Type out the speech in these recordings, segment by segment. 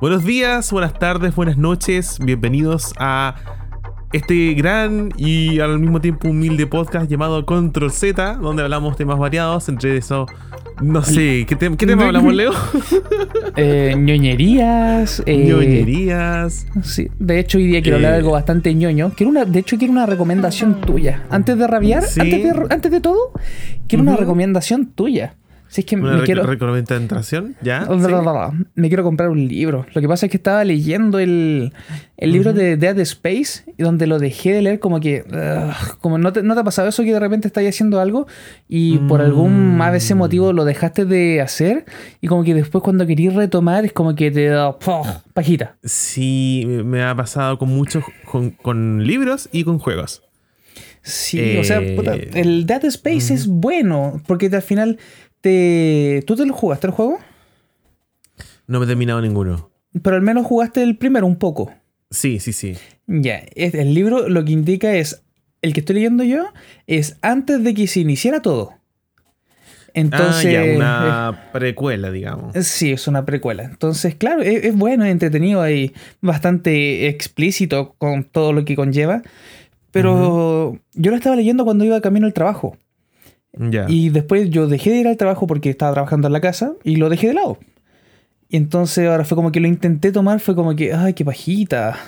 Buenos días, buenas tardes, buenas noches, bienvenidos a este gran y al mismo tiempo humilde podcast llamado Control Z, donde hablamos temas variados, entre eso, no sé, ¿qué, te- qué tema hablamos, Leo? Eh, ñoñerías. eh, Ñoñerías. Sí, de hecho hoy día quiero Eh. hablar de algo bastante ñoño. Quiero una, de hecho quiero una recomendación tuya. Antes de rabiar, Sí. antes, de, antes de todo, quiero una recomendación tuya. Si es que Una me rec- quiero... recomendación, ¿ya? Sí. Me quiero comprar un libro. Lo que pasa es que estaba leyendo el, el libro de Dead Space y donde lo dejé de leer como que... como no te, ¿No te ha pasado eso que de repente estás haciendo algo y por algún Mm. ABC motivo lo dejaste de hacer y como que después cuando querís retomar es como que te da ¡puf! pajita? Sí, me- ha pasado con muchos, con, con libros y con juegos. Sí, o sea, Eh, puta, el Dead Space es bueno porque al final te... ¿Tú te lo jugaste el juego? No me he terminado ninguno. Pero al menos jugaste el primero un poco. Sí, sí, sí. Ya, el libro lo que indica es, el que estoy leyendo yo, es antes de que se iniciara todo. Entonces... ah, ya, una precuela, digamos. eh, sí, es una precuela. Entonces, claro, es, es bueno, es entretenido y bastante explícito con todo lo que conlleva. Pero yo lo estaba leyendo cuando iba camino al trabajo. Y después yo dejé de ir al trabajo porque estaba trabajando en la casa y lo dejé de lado. Y entonces ahora fue como que lo intenté tomar, fue como que, ay, qué pajita.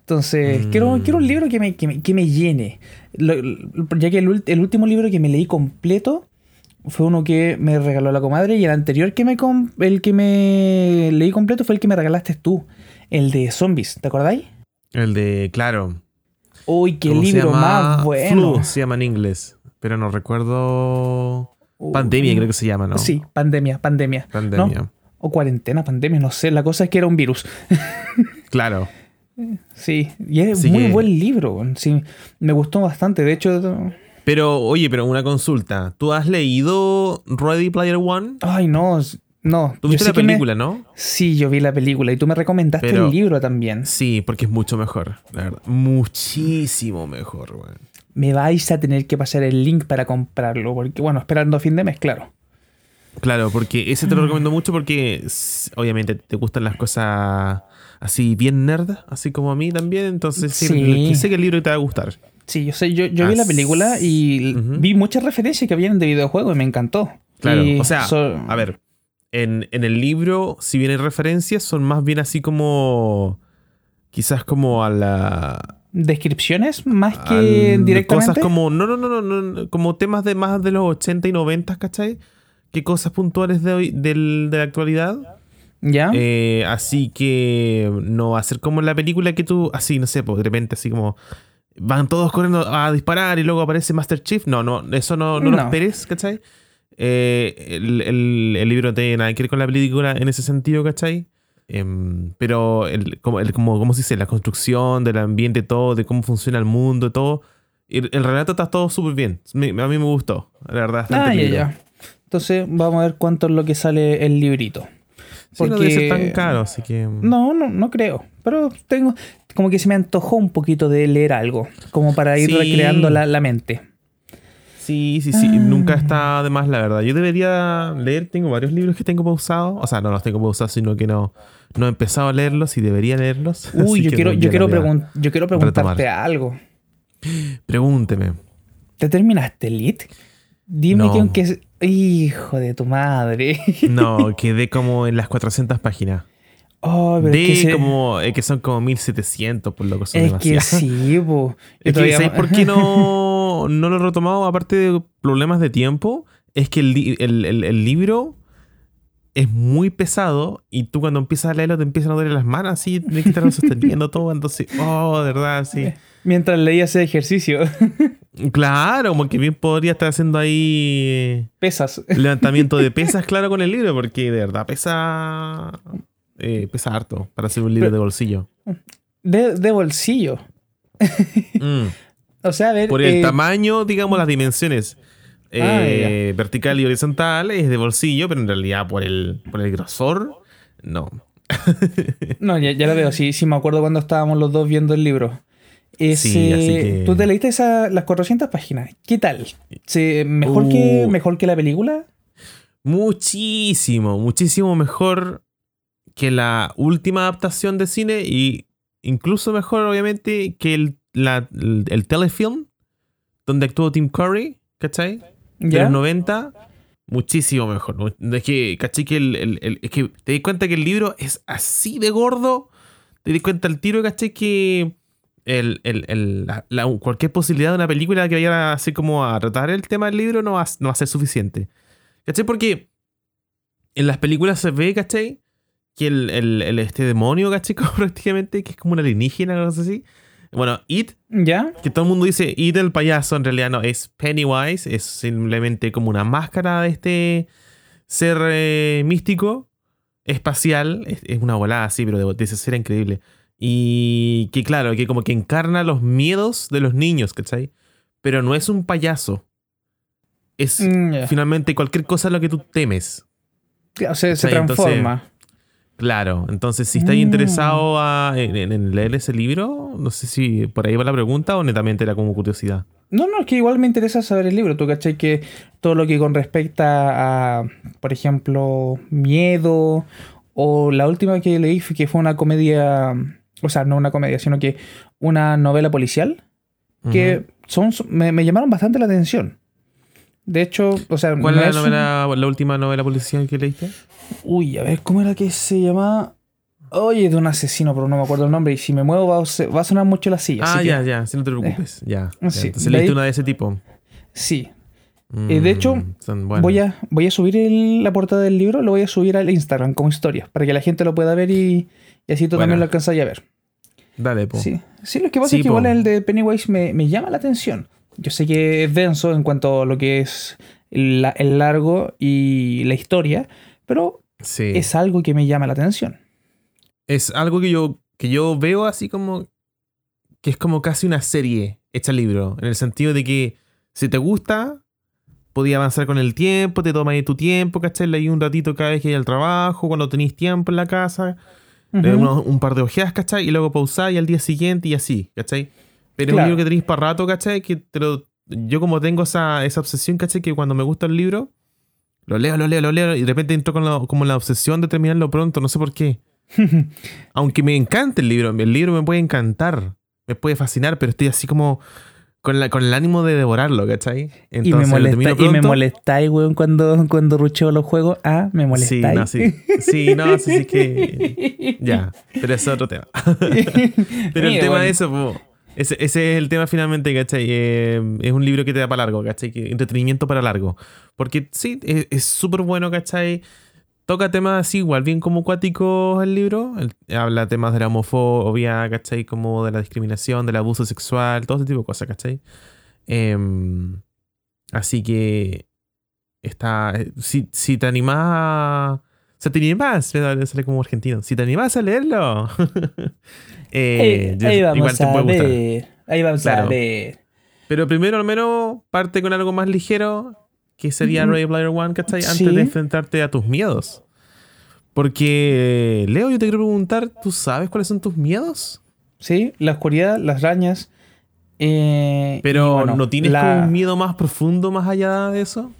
Entonces, Mm. quiero, quiero un libro que me, que me, que me llene. Lo- ya que el, el último libro que me leí completo fue uno que me regaló la comadre y el anterior que me, el que me leí completo fue el que me regalaste tú, el de zombies, ¿te acordáis? El de, claro. Uy, qué ¿cómo se libro más bueno. Flu se llama en inglés. Pero no recuerdo. Uh, Pandemia, creo que se llama, ¿no? Sí, pandemia, pandemia. Pandemia. ¿No? O cuarentena, pandemia, no sé. La cosa es que era un virus. Claro. Sí, y es Así muy que- buen libro. Sí, me gustó bastante. De hecho, Pero, oye, pero una consulta. ¿Tú has leído Ready Player One? ay, no, no. Tú viste la me- película, ¿no? Sí, yo vi la película y tú me recomendaste Pero- el libro también. Sí, porque es mucho mejor, la verdad. Muchísimo mejor, weón. Me vais a tener que pasar el link para comprarlo. Porque, bueno, esperando a fin de mes, claro. Claro, porque ese te lo recomiendo mucho porque obviamente te gustan las cosas así bien nerd, así como a mí también. Entonces sí, Sí. sé que el libro te va a gustar. Sí, yo sé, yo, yo vi la película y vi muchas referencias que vienen de videojuegos y me encantó. Claro, Y o sea, so- a ver, en, en el libro, si bien hay referencias, son más bien así como. Quizás como a la. Descripciones más que al- directamente. Cosas como. No, no, no, no, no, como temas de más de los 80 y 90, ¿cachai? Que cosas puntuales de hoy, del- de la actualidad. ¿Ya? Eh, así que no va a ser como en la película que tú, así, no sé, pues de repente así como van todos corriendo a disparar y luego aparece Master Chief. No, no, eso no, no, lo esperes, ¿cachai? Eh, el, el- el libro no tiene nada que ver con la película en ese sentido, ¿cachai? Em, pero el, como, el, como, ¿cómo se dice? La construcción del ambiente, todo, de cómo funciona el mundo, todo. El, el relato está todo súper bien. Me- a mí me gustó, la verdad. Ah, ya, ya. Entonces vamos a ver cuánto es lo que sale el librito. Sí, no debe ser tan Porque- caro, así que... No, no, no creo. Pero tengo. Como que se me antojó un poquito de leer algo. Como para ir Sí. recreando la, la mente. Sí, sí, sí. Ah. Nunca está de más, la verdad. Yo debería leer, tengo varios libros que tengo pausados. O sea, no los tengo pausados, sino que no, no he empezado a leerlos y debería leerlos. Uy, yo quiero, no, yo quiero, pregun- yo quiero preguntarte algo. Pregúnteme. ¿Te terminaste el lit? Dime No. que aunque. es- Hijo de tu madre. No, quedé como en las 400 páginas. Oh, pero de es que, se- como, eh, que son como 1700, por lo que son es que demasiadas. sí, po. Yo Es que, ¿sabes por qué no, no lo he retomado? Aparte de problemas de tiempo, es que el- el- el libro es muy pesado y tú cuando empiezas a leerlo te empiezan a doler las manos así, tienes que estar sosteniendo todo, entonces, oh, de verdad, sí. Mientras leía ese ejercicio. Claro, como que bien podría estar haciendo ahí Pesas. levantamiento de pesas, claro, con el libro, porque de verdad pesa, eh, pesa harto para hacer un libro Pero- de bolsillo. De, de bolsillo. Mm. O sea, a ver. Por el eh, tamaño, digamos, las dimensiones. Ah, eh, vertical y horizontal es de bolsillo, pero en realidad por el, por el grosor, no. No, ya, ya lo veo. Sí, sí, me acuerdo cuando estábamos los dos viendo el libro. Ese, Sí, así que- ¿Tú te leíste esa- las 400 páginas? ¿Qué tal? ¿Se- mejor, que, Uh. ¿Mejor que la película? Muchísimo, muchísimo mejor que la última adaptación de cine y incluso mejor, obviamente, que el, la- el, el telefilm donde actuó Tim Curry, ¿cachai? De ¿Ya? los 90, muchísimo mejor. ¿no? Es que. Que el, el- el- es que te das cuenta que el libro es así de gordo. Te das cuenta el tiro, ¿cachai? Que el, el- el- la- la- cualquier posibilidad de una película que vaya así como a tratar el tema del libro no va, a- no va a ser suficiente. ¿Cachai? Porque en las películas se ve, ¿cachai? Que el, el- el- este demonio, ¿cachai? Prácticamente, que es como un alienígena o algo así. Bueno, It ¿Ya? que todo el mundo dice It el payaso, en realidad no, es Pennywise, es simplemente como una máscara de este ser eh, místico, espacial, es, es una volada así, pero de, de ese ser increíble. Y que claro, que como que encarna los miedos de los niños, ¿cachai? Pero no es un payaso. Es Mm, finalmente cualquier cosa a lo que tú temes. Claro, se, se entonces- transforma. Claro, entonces si estáis Mm. interesado a- en, leer ese libro, no sé si por ahí va la pregunta o netamente era como curiosidad. No, no, es que igual me interesa saber el libro. Tú cachai que todo lo que con respecta a, por ejemplo, miedo, o la última que leí fue que fue una comedia, o sea, no una comedia, sino que una novela policial, que son, me, me llamaron bastante la atención. De hecho, o sea, ¿Cuál no es la, un- novela, la última novela policial que leíste? Uy, a ver, ¿cómo era que se llama? Oye, de un asesino, pero no me acuerdo el nombre. Y si me muevo va a, va a sonar mucho la silla. Ah, que- ya, ya, si no te preocupes. ya, ya. sí, Entonces de leíste ahí- una de ese tipo. Sí, Eh, de hecho, Mm, son buenas. Voy, a, voy a subir el- la portada del libro, lo voy a subir al Instagram como historia, para que la gente lo pueda ver y, y así tú también lo alcanzas a ver. Dale, po. Sí, sí lo que pasa Sí, es que po. igual el de Pennywise me, me llama la atención. Yo sé que es denso en cuanto a lo que es la- el largo y la historia, pero Sí. es algo que me llama la atención. Es algo que yo, que yo veo así como que es como casi una serie hecha libro, en el sentido de que si te gusta, podía avanzar con el tiempo, te tomas tu tiempo, ¿cachai? Leí un ratito cada vez que hay al trabajo, cuando tenéis tiempo en la casa, le unos- un par de ojeas, ¿cachai? Y luego pausar y al día siguiente y así, ¿cachai? Pero es Claro. un libro que tenéis para rato, ¿cachai? Que te lo- yo como tengo esa, esa obsesión, ¿cachai? Que cuando me gusta el libro, lo leo, lo leo, lo leo y de repente entro con la- como la obsesión de terminarlo pronto, no sé por qué. Aunque me encante el libro, el libro me puede encantar, me puede fascinar, pero estoy así como con, la, con el ánimo de devorarlo, ¿cachai? y me molesta, y me molestáis, weón, cuando, cuando rucheo los juegos. Ah, me Sí, molestáis. no, sí. Sí, no, sí, sí que. Ya, pero es otro tema. Pero el tema bueno. de eso, po, ese, ese es el tema finalmente, ¿cachai? Eh, es un libro que te da para largo, ¿cachai? Entretenimiento para largo. Porque sí, es súper bueno, ¿cachai? Toca temas así, igual bien como cuáticos el libro. El- habla temas de la homofobia, ¿cachai? Como de la discriminación, del abuso sexual, todo ese tipo de cosas, ¿cachai? Em, así que está. eh, Si, si te animás a. Si te animás, sale como argentino. Si te animás a leerlo, eh, Ahí, igual vamos te a puede gustar. ver. Ahí vamos a ver. Pero primero, al menos, parte con algo más ligero, que sería. Ready Player One, ¿cachai? Antes Sí. de enfrentarte a tus miedos. Porque, Leo, yo te quiero preguntar, ¿tú sabes cuáles son tus miedos? Sí, la oscuridad, las arañas. eh, Pero, bueno, ¿no tienes la- como un miedo más profundo más allá de eso?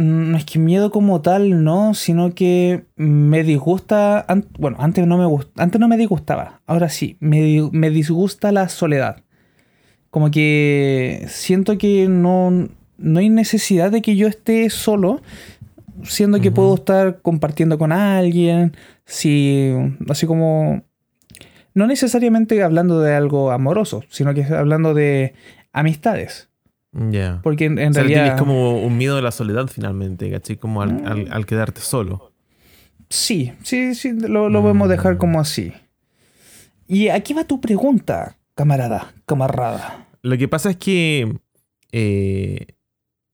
Mm, No es que miedo como tal, no, sino que me disgusta. an- bueno, antes no me gust- antes no me disgustaba. Ahora sí, me, di- me disgusta la soledad. Como que siento que no, no hay necesidad de que yo esté solo, siendo que puedo estar compartiendo con alguien, si, así como, no necesariamente hablando de algo amoroso, sino que hablando de amistades. Ya. Porque en, en O sea, realidad... tienes como un miedo de la soledad finalmente, ¿cachai? Como al, Mm. al- al quedarte solo. Sí, sí, sí, lo, lo podemos Mm. dejar como así. Y aquí va tu pregunta, camarada, camarada. Lo que pasa es que eh,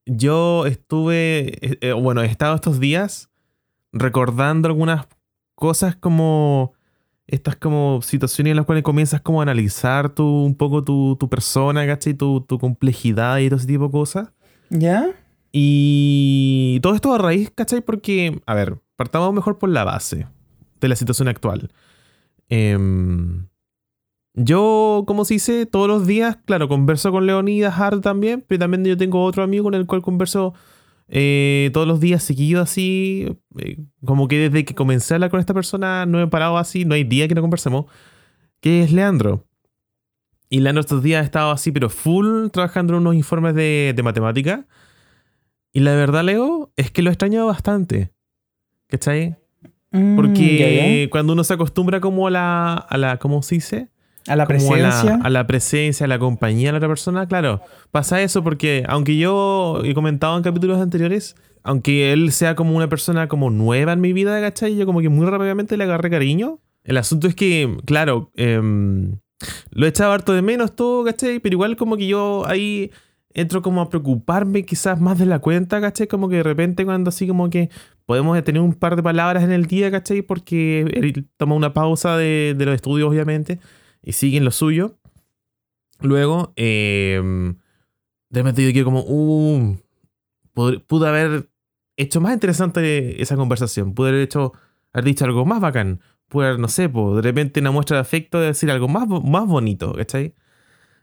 yo estuve, eh, eh, bueno, he estado estos días recordando algunas cosas como estas como situaciones en las cuales comienzas como a analizar tu, un poco tu, tu persona, ¿cachai? Tu, tu complejidad y todo ese tipo de cosas. ¿Ya? Y todo esto a raíz, ¿cachai? Porque, a ver, partamos mejor por la base de la situación actual. Em, yo, como se dice, todos los días, claro, converso con Leonidas Hart también, pero también yo tengo otro amigo con el cual converso eh, todos los días seguido así, eh, como que desde que comencé a hablar con esta persona no he parado así, no hay día que no conversemos, que es Leandro. Y Leandro estos días ha estado así, pero full, trabajando en unos informes de, de matemática. Y la verdad, Leo, es que lo he extrañado bastante. ¿Cachai? Mm, Porque ya, ya. cuando uno se acostumbra como a la, a la ¿cómo se dice? A la presencia. A la, a la presencia, a la compañía de la otra persona, claro, pasa eso porque aunque yo he comentado en capítulos anteriores, aunque él sea como una persona como nueva en mi vida, ¿cachai? Yo como que muy rápidamente le agarré cariño. El asunto es que, claro, em, lo he echado harto de menos todo, ¿cachai? Pero igual como que yo ahí entro como a preocuparme quizás más de la cuenta, ¿cachai? Como que de repente cuando así como que podemos tener un par de palabras en el día, ¿cachai? Porque él toma una pausa de, de los estudios, obviamente, y sigue en lo suyo. Luego, eh, de repente yo quiero como, uh, pude haber hecho más interesante esa conversación, pude haber hecho, haber dicho algo más bacán, pude haber, no sé, po, de repente una muestra de afecto de decir algo más, más bonito, ¿cachai?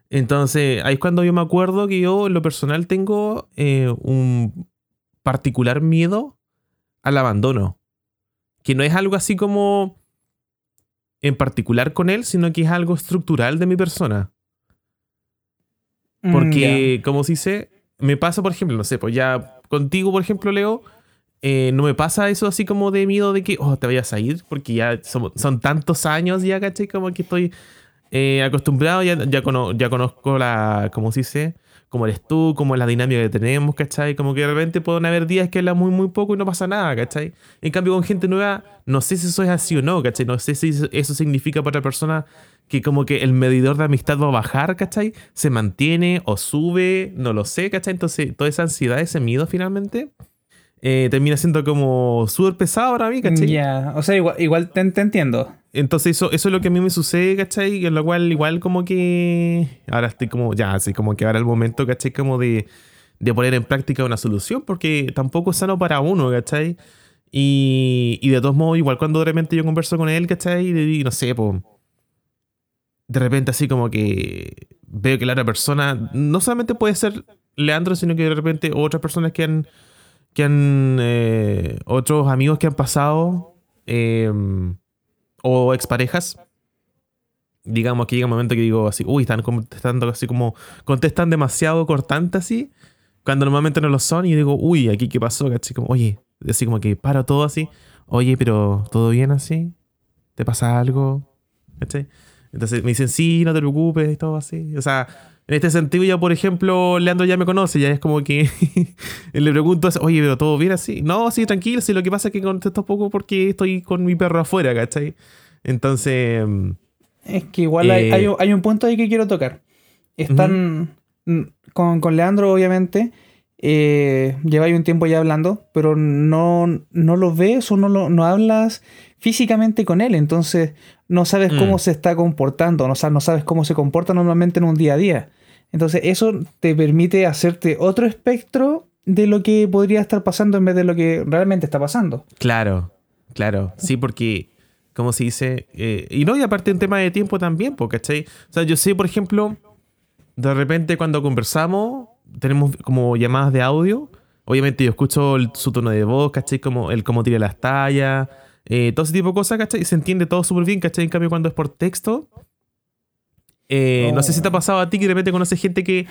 Entonces, ahí es cuando yo me acuerdo que yo, en lo personal, tengo eh, un particular miedo al abandono. Que no es algo así como en particular con él, sino que es algo estructural de mi persona. Mm, Porque, como se dice, me pasa, por ejemplo, no sé, pues ya contigo, por ejemplo, Leo, eh, no me pasa eso así como de miedo de que, oh, te vayas a ir, porque ya son, son tantos años ya, ¿cachai? Como que estoy eh, acostumbrado, ya, ya, cono- ya conozco la, como se dice, cómo eres tú, cómo es la dinámica que tenemos, ¿cachai? Como que de repente pueden haber días que habla muy, muy poco y no pasa nada, ¿cachai? En cambio, con gente nueva, no sé si eso es así o no, ¿cachai? No sé si eso significa para otra persona que como que el medidor de amistad va a bajar, ¿cachai? Se mantiene o sube, no lo sé, ¿cachai? Entonces, toda esa ansiedad, ese miedo finalmente, eh, termina siendo como súper pesado para mí, ¿cachai? Ya, o sea, igual, igual te, te entiendo. Entonces eso, eso es lo que a mí me sucede, ¿cachai? Y en lo cual igual como que ahora estoy como, ya, así como que ahora el momento, ¿cachai? Como de, de poner en práctica una solución, porque tampoco es sano para uno, ¿cachai? Y, y de todos modos, igual cuando de repente yo converso con él, ¿cachai? Y digo, no sé, pues, de repente así como que veo que la otra persona, no solamente puede ser Leandro, sino que de repente otras personas que han, que han, eh, otros amigos que han pasado, eh, o exparejas, digamos que llega un momento que digo así, uy, están contestando así como, contestan demasiado cortante así, cuando normalmente no lo son, y digo, uy, aquí qué pasó, ¿cachai? Como, oye, así como que paro todo así, oye, pero ¿todo bien así? ¿Te pasa algo? ¿Cachai? Entonces me dicen, sí, no te preocupes, y todo así. O sea, en este sentido ya, por ejemplo, Leandro ya me conoce, ya es como que le pregunto, oye, pero ¿todo bien así? No, sí, tranquilo, sí, lo que pasa es que contesto poco porque estoy con mi perro afuera, ¿cachai? Entonces, mm, Es que igual hay, Eh, hay un- hay un punto ahí que quiero tocar. Están mm, con, con Leandro, obviamente. Eh, lleváis un tiempo ya hablando, pero no, no lo ves o no, lo, no hablas físicamente con él. Entonces no sabes Mm. cómo se está comportando, no, no sabes cómo se comporta normalmente en un día a día. Entonces eso te permite hacerte otro espectro de lo que podría estar pasando en vez de lo que realmente está pasando. Claro, claro. Sí, porque, como se dice, eh, y no, y aparte en tema de tiempo también, porque, ¿cachai? O sea, yo sé, por ejemplo, de repente cuando conversamos, tenemos como llamadas de audio. Obviamente yo escucho el- su tono de voz, ¿cachai? Como el cómo tira las tallas, eh, todo ese tipo de cosas, ¿cachai? Y se entiende todo súper bien, ¿cachai? En cambio, cuando es por texto, eh, no sé si te ha pasado a ti que de repente conoces gente que,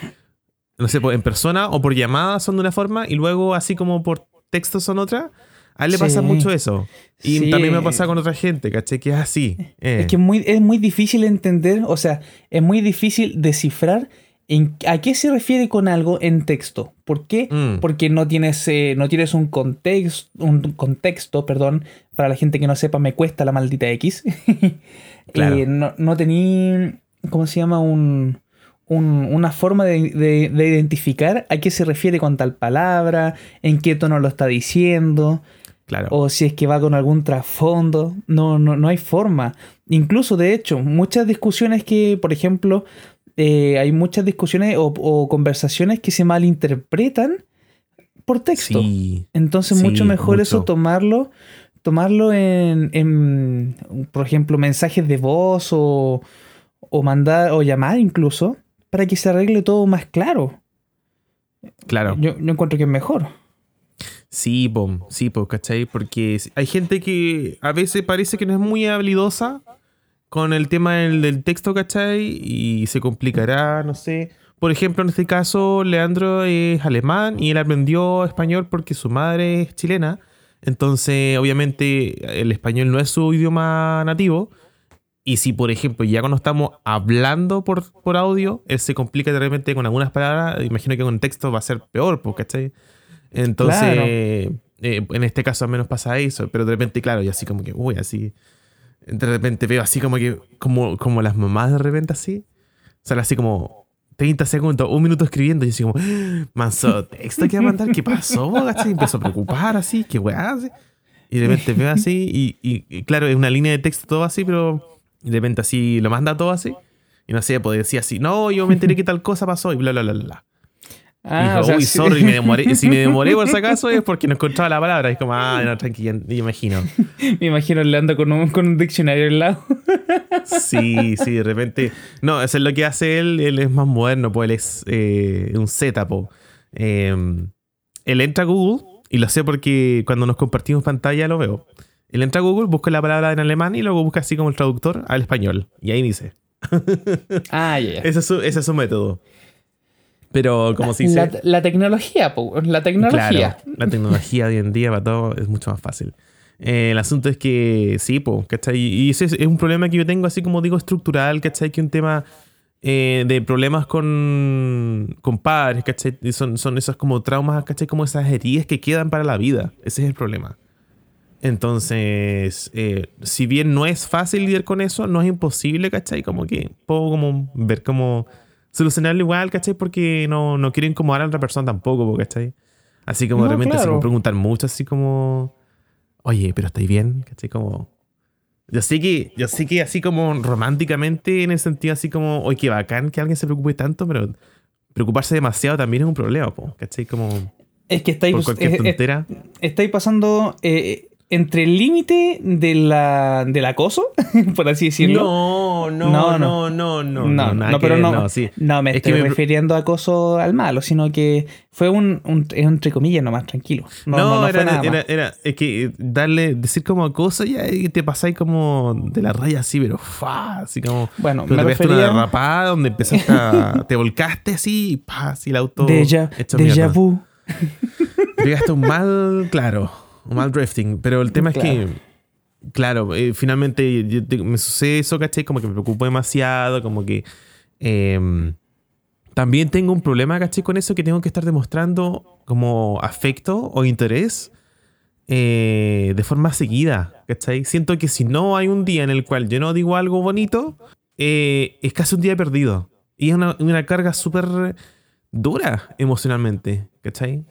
no sé, en persona o por llamada son de una forma y luego así como por texto son otra. A él le pasa mucho eso. Y Sí. también me ha pasado con otra gente, ¿cachai? Que es así. eh. Es que es muy, es muy difícil entender, o sea, es muy difícil descifrar en, a qué se refiere con algo en texto. ¿Por qué? Mm. Porque no tienes, eh, no tienes un, contexto, un contexto, perdón, para la gente que no sepa, me cuesta la maldita X. Claro. Eh, no, no tení, ¿cómo se llama? Un, un- una forma de, de- de identificar a qué se refiere con tal palabra, en qué tono lo está diciendo Claro. o si es que va con algún trasfondo. No, no, no hay forma. Incluso, de hecho, muchas discusiones que, por ejemplo, eh, hay muchas discusiones o, o conversaciones que se malinterpretan por texto. Sí. Entonces, Sí, mucho mejor eso tomarlo, tomarlo en, en, por ejemplo, mensajes de voz o, o mandar o llamar incluso para que se arregle todo más claro. Claro. Yo, yo encuentro que es mejor. Sí, po, sí, po, ¿cachai? Porque hay gente que a veces parece que no es muy habilidosa con el tema del, del texto, ¿cachai? Y se complicará, no sé. Por ejemplo, en este caso, Leandro es alemán y él aprendió español porque su madre es chilena. Entonces, obviamente, el español no es su idioma nativo. Y si, por ejemplo, ya cuando estamos hablando por, por audio, él se complica de repente con algunas palabras, imagino que con texto va a ser peor, pues, ¿cachai? Entonces, Claro. eh, en este caso al menos pasa eso, pero de repente, claro, y así como que, uy, así, de repente veo así como que, como, como las mamás de repente así, sale así como 30 segundos, un minuto escribiendo y así como, ¡Ah! manso texto que va a mandar, ¿qué pasó? ¿cachai? Empezó a preocupar así, qué weá, así. Y de repente veo así, y, y- y claro, es una línea de texto todo así, pero de repente así lo manda todo así. Y no sé, pues decía así, no, yo me enteré que tal cosa pasó y bla, bla, bla, bla, Y Ah, dijo, o sea, uy, sí- sorry, me demoré. Si me demoré por si acaso es porque no encontraba la palabra. Y es como, ah, no, tranquila, me imagino. me imagino Leandro con un, con un diccionario al lado. Sí, sí, de repente. No, eso es lo que hace él. Él es más moderno, pues él es eh, un Z, po. Eh, él entra a Google, y lo sé porque cuando nos compartimos pantalla lo veo. Él entra a Google, busca la palabra en alemán y luego busca así como el traductor al español. Y ahí dice. Ah, ya. ya. Ese es su, ese es su método. Pero como se dice. La, la tecnología, la tecnología. Claro, la tecnología hoy en día para todo es mucho más fácil. Eh, el asunto es que sí, po, ¿cachai? Y ese es, es un problema que yo tengo, así como digo, estructural, ¿cachai? Que un tema eh, de problemas con, con padres, ¿cachai? Son, son esos como traumas, ¿cachai? Como esas heridas que quedan para la vida. Ese es el problema. Entonces, eh, si bien no es fácil lidiar con eso, no es imposible, ¿cachai? Como que puedo como ver cómo solucionarlo igual, ¿cachai? Porque no, no quiero incomodar a otra persona tampoco, po, ¿cachai? Así como de No, repente así claro. como preguntar mucho, así como, oye, pero ¿estáis bien? ¿Cachai? Como... Yo sé que, yo sé que así como románticamente, en el sentido así como, oye, qué bacán que alguien se preocupe tanto, pero preocuparse demasiado también es un problema, po, ¿cachai? Como Es que estáis, por cualquier tontera. estáis pasando eh, entre el límite de la, del acoso, por así decirlo. No, no, No, no, no. no, no, no, no, pero ver, no, sí. no me Es estoy que me- refiriendo a acoso al malo, sino que fue un, un- entre comillas nomás, tranquilo. No, No, no, no era, nada era, era- es que darle, decir como cosa ya y te pasáis como de la raya así, pero fa, así como. Bueno, me te pegaste una refería derrapada donde empezaste a. te volcaste así y pa, así el auto. Deja, déjà vu. Pegaste un mal, claro, un mal drifting. Pero el tema es que, claro, eh, finalmente yo te- me sucede eso, ¿cachai? Como que me preocupo demasiado, como que. em, también tengo un problema, ¿cachai? Con eso que tengo que estar demostrando como afecto o interés eh, de forma seguida, ¿cachai? Siento que si no hay un día en el cual yo no digo algo bonito, eh, es casi un día perdido. Y es una, una carga súper dura emocionalmente, ¿cachai?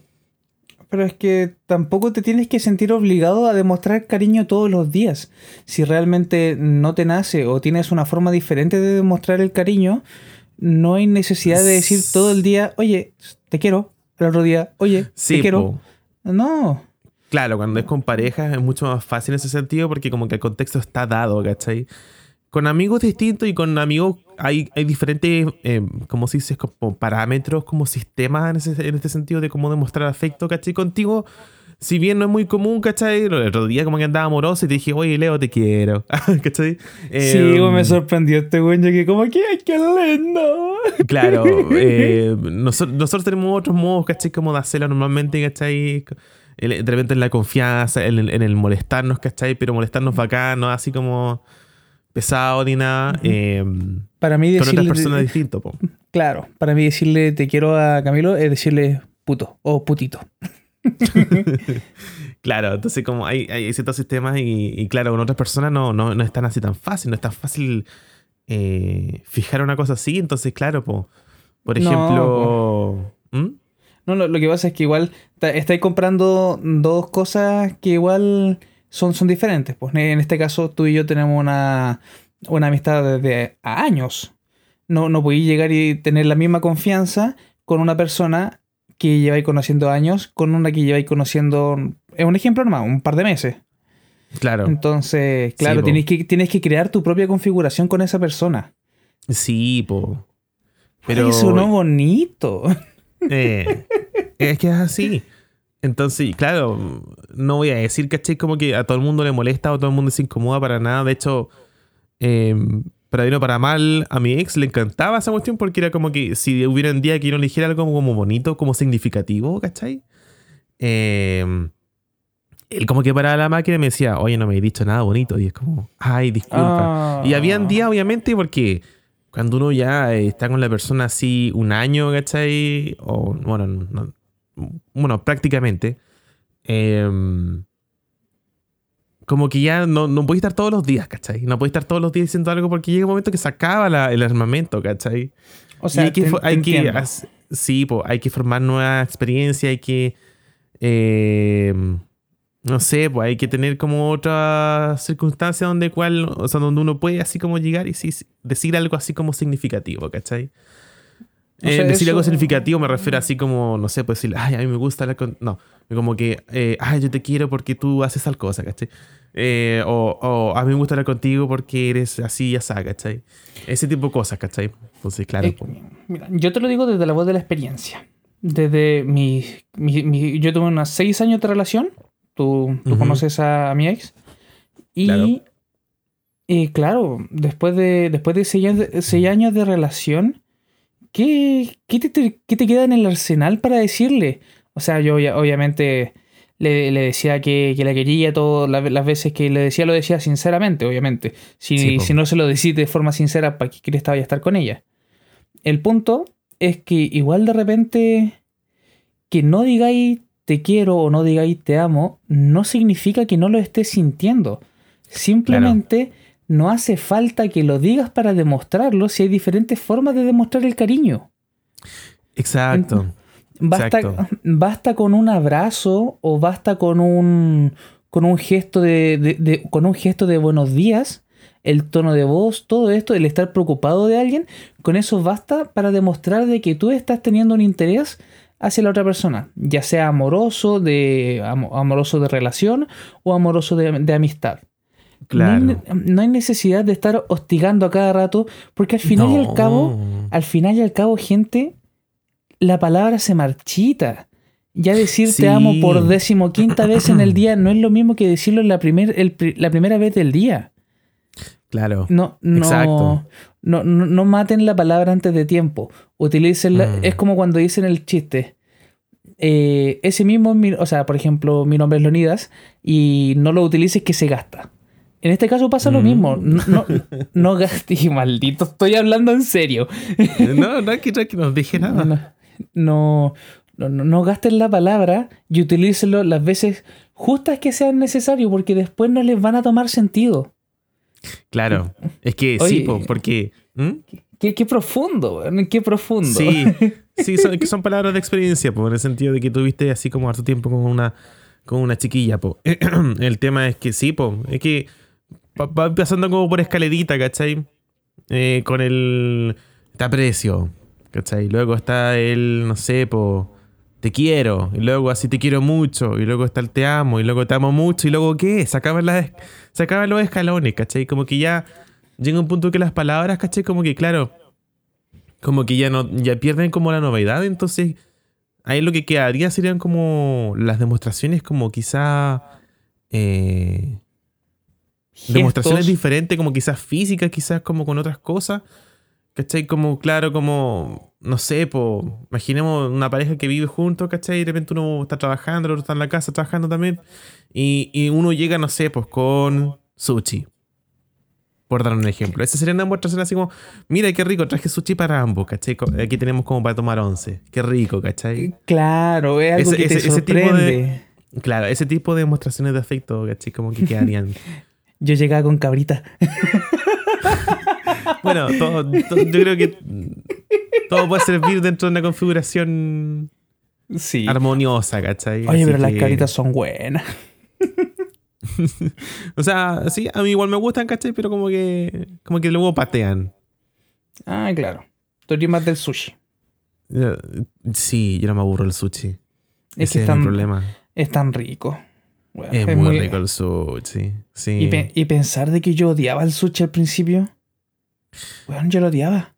Pero es que tampoco te tienes que sentir obligado a demostrar cariño todos los días. Si realmente no te nace o tienes una forma diferente de demostrar el cariño, no hay necesidad de decir todo el día, oye, te quiero. El otro día, oye, Sí, te quiero. po. No. Claro, cuando es con parejas es mucho más fácil en ese sentido porque como que el contexto está dado, ¿cachai? Con amigos distintos y con amigos hay, hay diferentes, eh, como se dice, como parámetros, como sistemas en, ese- en este sentido de cómo demostrar afecto, ¿cachai? Contigo, si bien no es muy común, ¿cachai? El otro día como que andaba amoroso y te dije, oye, Leo, te quiero, ¿cachai? sí, Eh, güey, me sorprendió este güey, que como ¡ay, qué lindo! Claro, eh, nosotros, nosotros tenemos otros modos, ¿cachai? Como de hacerlo normalmente, ¿cachai? De repente en la confianza, en en el molestarnos, ¿cachai? Pero molestarnos bacán, no así como pesado ni nada. eh, Para mí con otras decirle, personas distinto, po. claro, para mí decirle te quiero a Camilo es decirle puto o putito. Claro, entonces como hay, hay ciertos sistemas y, y claro, con otras personas no, no, no es tan así tan fácil, no es tan fácil eh, fijar una cosa así. Entonces, claro, po, por No, ejemplo... ¿Mm? No, lo, lo que pasa es que igual estáis comprando dos cosas que igual son, son diferentes. Pues en este caso tú y yo tenemos una, una amistad desde a años. No, no podéis llegar y tener la misma confianza con una persona que lleváis conociendo años, con una que lleváis conociendo, es un ejemplo nomás, un par de meses. Claro. Entonces, claro, tienes, que, tienes que crear tu propia configuración con esa persona. Sí, po. Pero Pero... eso no bonito. Eh, es que es así. Entonces, claro, no voy a decir, ¿cachai? Como que a todo el mundo le molesta o todo el mundo se incomoda para nada. De hecho, eh, para bien o para mal, a mi ex le encantaba esa cuestión porque era como que si hubiera un día que yo le dijera algo como, bonito, como significativo, ¿cachai? Eh, él como que paraba la máquina y me decía, oye, no me he dicho nada bonito. Y es como, ay, disculpa. Ah. Y habían días, obviamente, porque cuando uno ya está con la persona así un año, ¿cachai? O, bueno, no- bueno prácticamente. em, como que ya no, no puedes estar todos los días, ¿cachai? No puedes estar todos los días diciendo algo porque llega un momento que se acaba la- el armamento, ¿cachai? O sea, Y hay que, te- fo- te hay que hac- sí, po, hay que formar nueva experiencia, hay que eh, no sé, pues hay que tener como otra circunstancia donde cual, o sea, donde uno puede así como llegar y sí, decir algo así como significativo, ¿cachai? O Eh, sea, decir algo eso- significativo me refiero así como, no sé, pues decir, ay, a mí me gusta hablar con... No, como que, eh, ay, yo te quiero porque tú haces tal cosa, ¿cachai? Eh, o, o a mí me gusta hablar contigo porque eres así y así, ¿cachai? Ese tipo de cosas, ¿cachai? Entonces, claro. Eh, pues. mira, yo te lo digo desde la voz de la experiencia. Desde mi, mi- mi- Yo tuve unos seis años de relación. Tú, tú Ujú. conoces a, a mi ex. Y Claro. y claro, después de, después de seis, seis años de relación, ¿qué, qué te, qué te queda en el arsenal para decirle? O sea, yo obviamente le, le decía que, que la quería todas las, las veces que le decía, lo decía sinceramente, obviamente. Si, Sí, si no se lo decís de forma sincera, ¿para qué quieres a estar con ella? El punto es que igual de repente que no digáis te quiero o no digáis te amo, no significa que no lo estés sintiendo. Simplemente no hace falta que lo digas para demostrarlo si hay diferentes formas de demostrar el cariño. Exacto. Basta, Exacto. basta con un abrazo o basta con un, con un gesto de, de- de- con un gesto de buenos días, el tono de voz, todo esto, el estar preocupado de alguien, con eso basta para demostrar de que tú estás teniendo un interés hacia la otra persona, ya sea amoroso, de, amo- amoroso de relación o amoroso de, de amistad. Claro. No, hay, ne- no hay necesidad de estar hostigando a cada rato, porque al final y al cabo, al final y al cabo, gente, la palabra se marchita. Ya decir Sí. te amo por decimoquinta vez en el día no es lo mismo que decirlo la, primer, el la primera vez del día. Claro. No, no, Exacto. no, no, no maten la palabra antes de tiempo. Utilícenla. Mm. Es como cuando dicen el chiste. Eh, ese mismo, mi- o sea, por ejemplo, mi nombre es Leonidas y no lo utilices que se gasta. En este caso pasa lo Mm. mismo. No, no, no gastes, maldito. Estoy hablando en serio. No, no, que, que no dije nada. No, no, no, gasten la palabra y utilícenlo las veces justas que sean necesarios porque después no les van a tomar sentido. Claro. Es que sí, Oye. po, porque. Qué, qué profundo, qué profundo. Sí, sí, son, que son palabras de experiencia, po, en el sentido de que tuviste así como harto tiempo con una, con una chiquilla, po. El tema es que sí, po, es que va, pasando como por escalerita, ¿cachai? Eh, con el te aprecio, ¿cachai? Luego está el, no sé, po, te quiero, y luego así te quiero mucho, y luego está el te amo, y luego te amo mucho, y luego ¿qué? Se acaban, las, se acaban los escalones, ¿cachai? Como que ya llega un punto que las palabras, ¿cachai? Como que, claro, como que ya no ya pierden como la novedad entonces ahí lo que quedaría serían como las demostraciones como quizá eh, demostraciones diferentes como quizás físicas quizás como con otras cosas ¿cachai? como claro como no sé po, imaginemos una pareja que vive juntos ¿cachai? y de repente uno está trabajando el otro está en la casa trabajando también y, y uno llega no sé pues con sushi por dar un ejemplo. Esa sería una demostración así como, mira qué rico, traje sushi para ambos, ¿cachai? Aquí tenemos como para tomar once. Qué rico, ¿cachai? Claro, es algo Ese- que te ese- ese tipo de- sorprende. Claro, ese tipo de demostraciones de afecto, ¿cachai? Como que quedarían. Yo llegaba con cabrita. bueno, todo, todo- yo creo que todo puede servir dentro de una configuración Sí. armoniosa, ¿cachai? Oye, Así pero las cabritas son buenas. O sea, sí, a mí igual me gustan, ¿cachai? Pero como que, como que luego patean. Ah, claro. Tú eres más del sushi. Yo- Sí, yo no me aburro el sushi. Es Ese que es el están- problema. Es tan rico. Bueno, Es, muy, rico el sushi. Sí. Y, pe- y pensar de que yo odiaba el sushi al principio. Bueno, yo lo odiaba.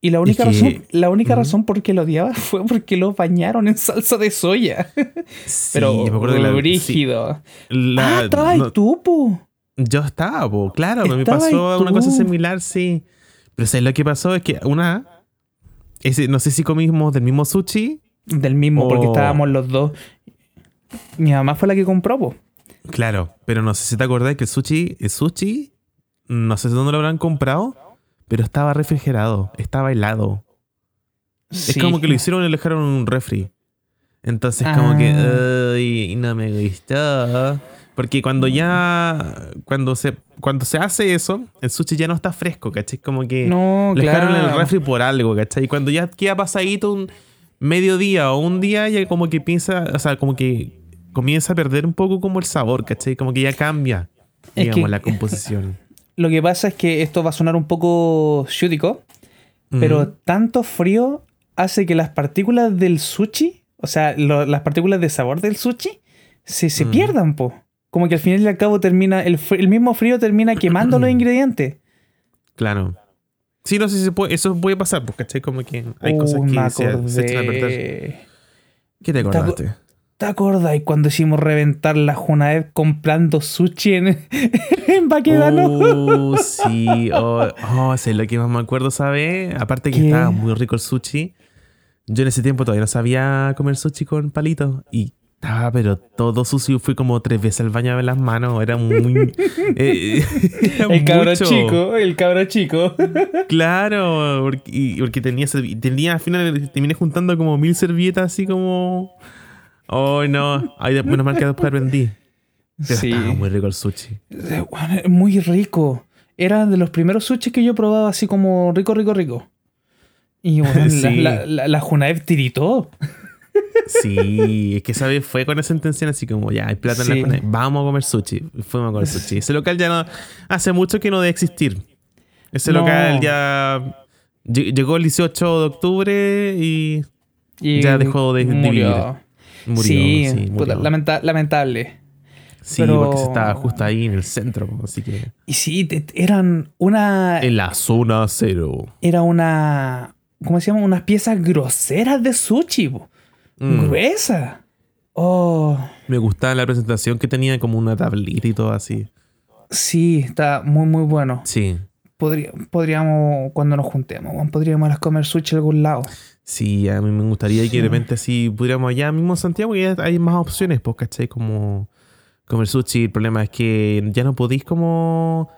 Y la única, que- razón, la única razón por que lo odiaba fue porque lo bañaron en salsa de soya. Sí, Pero yo me acuerdo que la- sí, brígido. la- ah, estaba no- tú, po. Yo estaba, po, claro, me Estaba pasó ahí una cosa similar, sí. Pero ¿sabes lo que pasó? Es que una, ese, no sé si comimos del mismo sushi, Del mismo, porque Oh. estábamos los dos. Mi mamá fue la que compró, po. claro, pero no sé si te acordás que el sushi, el sushi, no sé dónde lo habrán comprado, pero estaba refrigerado, estaba helado. Sí. Es como que lo hicieron y lo dejaron en un refri. Entonces como que, Ah. "Ay, no me gustó. Porque cuando ya, cuando se, cuando se hace eso, el sushi ya no está fresco, ¿cachai? Como que... No, Lo claro. dejaron en el refri por algo, ¿cachai? Y cuando ya queda pasadito un mediodía o un día, ya como que piensa, o sea, como que comienza a perder un poco como el sabor, ¿cachai? Como que ya cambia, Es digamos, que- la composición. Lo que pasa es que esto va a sonar un poco shútico, pero tanto frío hace que las partículas del sushi, o sea, lo- las partículas de sabor del sushi, se, se pierdan, po. Como que al final y al cabo termina, el, el mismo frío termina quemando los ingredientes. Claro. Sí, no sé si se puede, eso puede pasar, pues, ¿cachai? Como que hay Uh, cosas me que se, se echan a perder. ¿Qué te acordaste? ¿Te acordáis cuando hicimos reventar la Junaev comprando sushi en, en Baquedano? Uh, sí, oh, oh, sé lo que más me acuerdo, ¿sabes? Aparte que ¿Qué? estaba muy rico el sushi. Yo en ese tiempo todavía no sabía comer sushi con palitos y estaba pero todo sucio. Fui como tres veces al baño a ver las manos. Era muy... eh, era el cabro mucho. chico, el cabro chico. Claro, porque, porque tenía, tenía al final terminé juntando como mil servilletas así como... Oh, no. Ay, de- menos mal que después aprendí. Pero Sí. estaba muy rico el sushi. Eh, Muy rico. Era de los primeros sushis que yo probaba así como rico, rico, rico. Y bueno, la- la, la, la Junaev tiritó. Sí, es que esa vez fue con esa intención así como, ya, hay plata en la vamos a comer sushi. Fuimos a comer sushi. Ese local ya no, hace mucho que no debe existir. Ese No. local ya lle- llegó el 18 de octubre y Y Ya dejó de- murió. vivir. murió. sí, Sí, puta, murió. lamenta- lamentable. Sí, pero- porque se estaba justo ahí en el centro, así que... Y sí, te- eran una... En la zona cero. Era una... ¿Cómo se llama? Unas piezas groseras de sushi. po. Mm. Gruesa. Oh, Me gustaba la presentación que tenía como una tablita y todo así. sí, está muy, muy bueno. Sí. Podría- podríamos, cuando nos juntemos, podríamos a comer sushi a algún lado. Sí, a mí me gustaría que Sí. de repente así pudiéramos allá mismo en Santiago y ya hay más opciones, pues, ¿cachai? Como comer sushi. El problema es que ya no podéis como...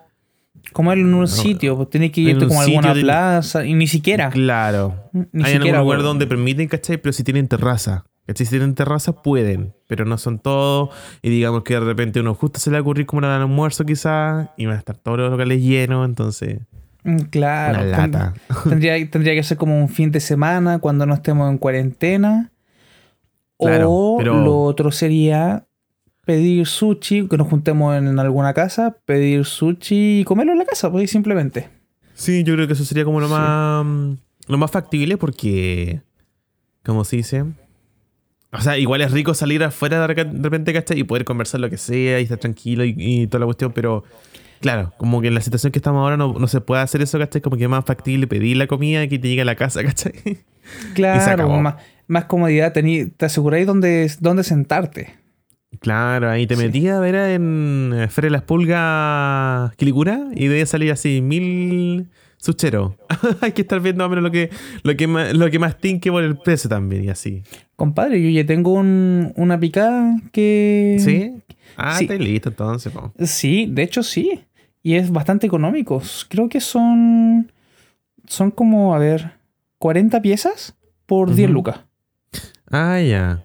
Comerlo en un No, sitio, pues tenés que irte como a alguna de- plaza y ni siquiera. Claro. Ni hay siquiera, algún lugar donde permiten, ¿cachai? Pero si tienen terraza. ¿Cachai? Si tienen terraza pueden, pero no son todos. Y digamos que de repente uno justo se le va a ocurrir como al almuerzo quizás y van a estar todos los locales llenos, entonces... Mm, Claro. una lata. Tendría, tendría que ser como un fin de semana cuando no estemos en cuarentena. Claro, o pero- lo otro sería pedir sushi, que nos juntemos en alguna casa, pedir sushi y comerlo en la casa, pues simplemente. Sí, yo creo que eso sería como lo más lo más factible porque como se dice, o sea, igual es rico salir afuera de repente, ¿cachai? Y poder conversar lo que sea y estar tranquilo y, y toda la cuestión, pero claro, como que en la situación que estamos ahora no, no se puede hacer eso, ¿cachai? Como que es más factible pedir la comida y que te llegue a la casa, ¿cachai? Claro, más, más comodidad, tení- te aseguráis dónde, dónde sentarte. Claro, ahí te Sí. metías a ver en de las Pulgas Quilicura y de salir así mil sucheros. Hay que estar viendo más o menos lo que, lo que más, lo que más tinque por el precio también y así. Compadre, yo ya tengo un- una picada que... ¿Sí? Ah, Sí. está listo entonces. po. Sí, de hecho sí. Y es bastante económico. Creo que son. Son como, a ver, 40 piezas por 10 Ujú. lucas. Ah, ya.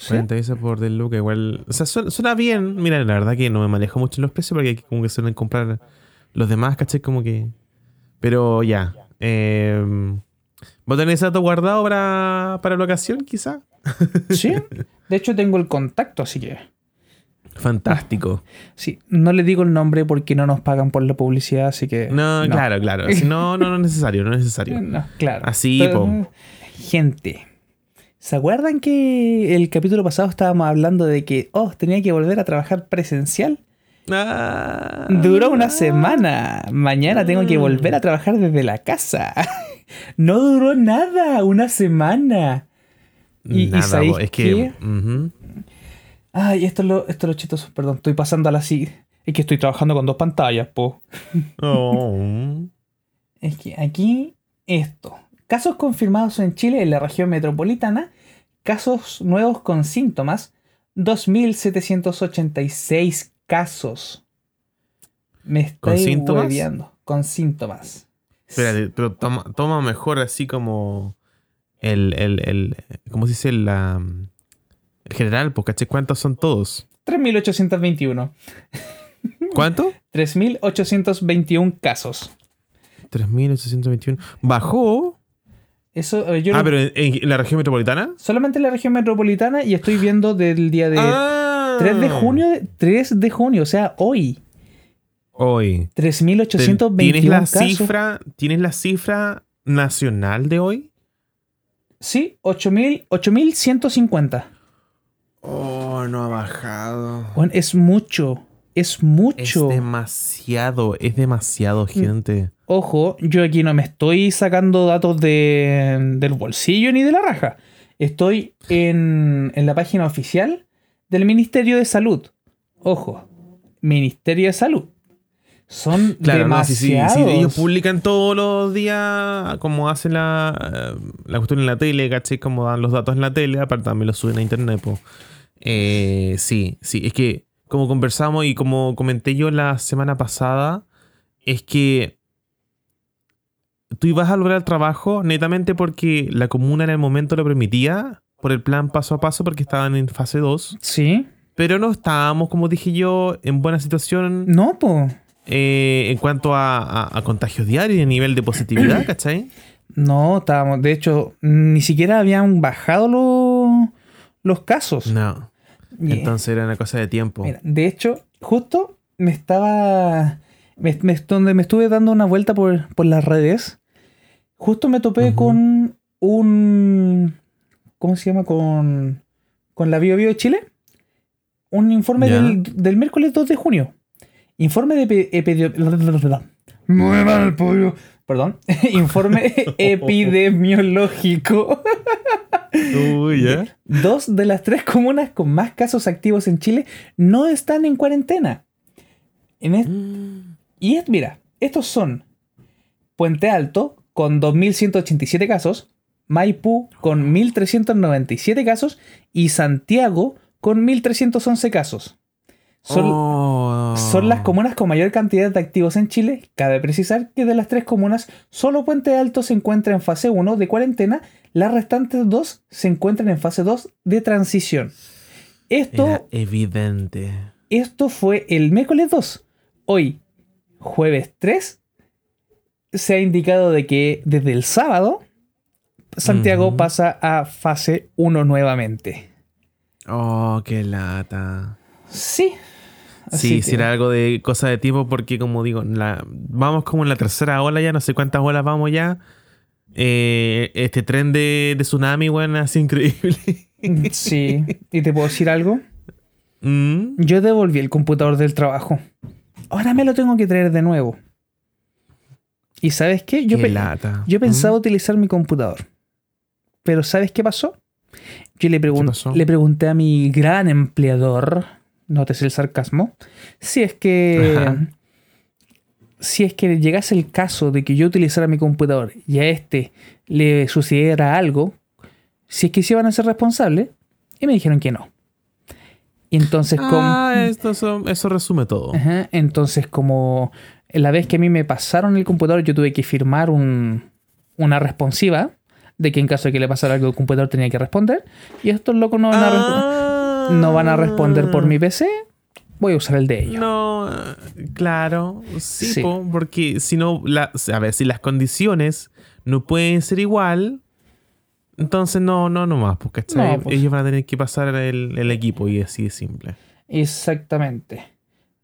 ¿Sí? 40 veces por del Luca, igual. O sea, suena, suena bien. Mira, la verdad que no me manejo mucho los precios porque como que suelen comprar los demás, ¿cachai? Como que. Pero ya. Eh, ¿Vos tenés ese dato guardado para, para la ocasión, quizá? Sí. De hecho, tengo el contacto, así que. Fantástico. Sí, no le digo el nombre porque no nos pagan por la publicidad, así que. No, claro, claro. Si no, no, no es necesario, no es necesario. No, claro. Así, Pero, po. Gente. ¿Se acuerdan que el capítulo pasado estábamos hablando de que, oh, tenía que volver a trabajar presencial? Ah. Duró una semana. Mañana tengo que Mm. volver a trabajar desde la casa. No duró nada, una semana. Y- y Nada, ¿sabéis po, es que. Ay, esto es lo, esto es lo chistoso, perdón, estoy pasando a la sí. Es que estoy trabajando con dos pantallas, po. Oh. Es que aquí, esto. Casos confirmados en Chile en la región metropolitana. Casos nuevos con síntomas. 2.786 casos. Me ¿Con estoy síntomas? hueveando. Con síntomas. Espérate, pero toma, toma mejor así como. El. el, el ¿Cómo se dice? La. El general, pues, ¿caché? ¿Cuántos son todos? 3.821. ¿Cuánto? 3.821 casos. 3.821. ¿Bajó? Eso, yo Ah, pero en, en la región metropolitana. solamente en la región metropolitana y estoy viendo del día de ah, 3 de junio, 3 de junio, o sea, hoy. Hoy. 3.821 ¿Tienes la casos. cifra? ¿Tienes la cifra nacional de hoy? Sí, 8.000 8.150. Oh, no ha bajado. Bueno, es mucho, es Es mucho. demasiado, es demasiado, gente. Ojo, yo aquí no me estoy sacando datos de, del bolsillo ni de la raja. Estoy en, en la página oficial del Ministerio de Salud. Ojo, Ministerio de Salud. Son Claro, no, sí, sí, sí, demasiados. ellos publican todos los días como hacen la, eh, la cuestión en la tele, ¿cachai? Como dan los datos en la tele, aparte también los suben a internet, po. Eh, sí, sí, es que como conversamos y como comenté yo la semana pasada, es que tú ibas a lograr el trabajo netamente porque la comuna en el momento lo permitía, por el plan paso a paso, porque estaban en fase 2, Sí, pero no estábamos, como dije yo, en buena situación no, po. eh, en cuanto a, a- a contagios diarios y a nivel de positividad, ¿cachai? No, estábamos. De hecho, ni siquiera habían bajado los, los casos. No. Entonces era una cosa de tiempo. Mira, de hecho, justo me estaba. me- me- donde me estuve dando una vuelta por, por las redes, justo me topé con un. ¿Cómo se llama? Con. Con la Bio Bio de Chile. Un informe del, del miércoles 2 de junio. Informe de epi- epidio- Muy mal, pollo. Perdón. Informe epidemiológico. Uy, ya. Dos de las tres comunas con más casos activos en Chile no están en cuarentena. En es- y es, mira, estos son Puente Alto con 2.187 casos, Maipú con 1.397 casos y Santiago con 1.311 casos. Son, Oh. Son las comunas con mayor cantidad de activos en Chile. Cabe precisar que de las tres comunas, solo Puente Alto se encuentra en fase 1 de cuarentena, las restantes dos se encuentran en fase 2 de transición. Esto, Era evidente. esto fue el miércoles 2. Hoy, jueves 3, se ha indicado de que desde el sábado, Santiago pasa a fase 1 nuevamente. Oh, qué lata. Sí. Así Sí, que- si era algo de cosa de tiempo, porque como digo, la, vamos como en la tercera ola ya, no sé cuántas olas vamos ya. Eh, este tren de, de tsunami, bueno, así increíble. Sí. ¿Y te puedo decir algo? Mm. Yo devolví el computador del trabajo. Ahora me lo tengo que traer de nuevo. ¿Y sabes qué? Yo, qué pe- lata. yo pensaba Mm. utilizar mi computador. Pero ¿sabes qué pasó? Yo le, pregun- pasó? le pregunté a mi gran empleador, notes el sarcasmo, si es que... Ajá. Si es que llegase el caso de que yo utilizara mi computador y a este le sucediera algo, si es que se iban a ser responsables, y me dijeron que no. Y entonces, como... Ah, esto, eso, eso resume todo. Ajá, Entonces, como la vez que a mí me pasaron el computador, yo tuve que firmar un- una responsiva de que en caso de que le pasara algo al computador tenía que responder. Y estos locos no van a, respo- Ah. No van a responder por mi PC. Voy a usar el de ellos. No, claro, sí, Sí. po, porque si no, la- a ver, si las condiciones no pueden ser igual, entonces no, no, no más, pues. Ellos van a tener que pasar el, el equipo y así de simple. Exactamente.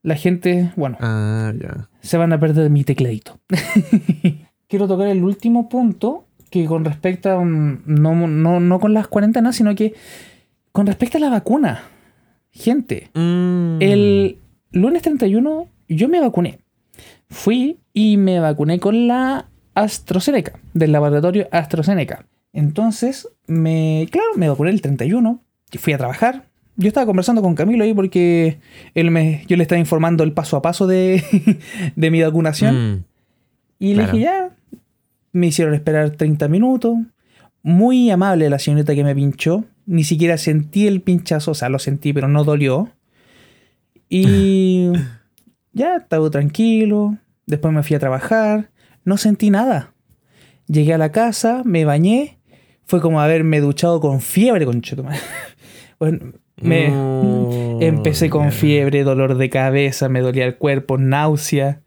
La gente, bueno, Ah, ya. se van a perder mi tecladito. Quiero tocar el último punto que con respecto a un- no, no, no con las cuarentenas, sino que con respecto a la vacuna. Gente, Mm. El lunes 31 yo me vacuné. Fui y me vacuné con la AstraZeneca, del laboratorio AstraZeneca. Entonces, me, claro, me vacuné el 31, y fui a trabajar. Yo estaba conversando con Camilo ahí porque él me, yo le estaba informando el paso a paso de, de mi vacunación. Mm, Y Claro. le dije, ya. Me hicieron esperar 30 minutos. Muy amable la señorita que me pinchó. Ni siquiera sentí el pinchazo. O sea, lo sentí, pero no dolió. Y ya, estaba tranquilo. Después me fui a trabajar. No sentí nada. Llegué a la casa, me bañé. Fue como haberme duchado con fiebre, con Bueno, me, No, empecé con fiebre, dolor de cabeza, me dolía el cuerpo, náusea.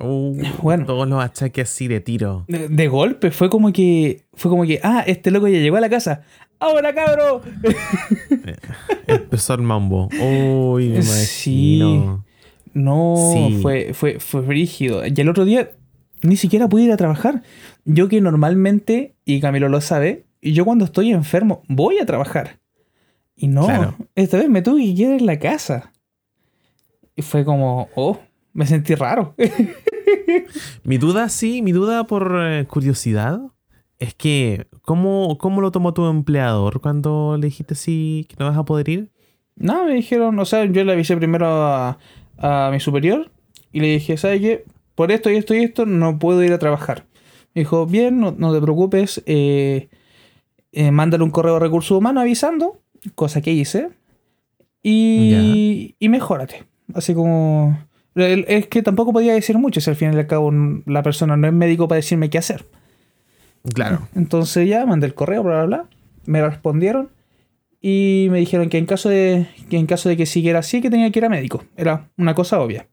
Uh, Bueno. Todos los achaques así de tiro. De, de golpe, fue como que. Fue como que. Ah, este loco ya llegó a la casa. ¡Ahora, cabro! Empezó el mambo. Uy, me Sí. imagino. No, Sí. fue, fue, fue brígido. Y el otro día ni siquiera pude ir a trabajar. Yo que normalmente, y Camilo lo sabe, yo cuando estoy enfermo voy a trabajar. Y no, Claro. esta vez me tuve que quedar en la casa. Y fue como, oh, me sentí raro. Mi duda, sí, mi duda por eh, curiosidad es que, ¿cómo, ¿cómo lo tomó tu empleador cuando le dijiste sí que no vas a poder ir? No, me dijeron, o sea, yo le avisé primero a, a mi superior y le dije, ¿sabes qué? Por esto y esto y esto no puedo ir a trabajar. Me dijo, bien, no, no te preocupes, eh, eh, mándale un correo a recursos humanos avisando, cosa que hice, y, y mejórate. Así como... Es que tampoco podía decir mucho, si al fin y al cabo la persona no es médico para decirme qué hacer. Claro. Entonces ya mandé el correo, bla, bla, bla. Me respondieron y me dijeron que en caso de que, en caso de que siguiera así, que tenía que ir a médico. Era una cosa obvia.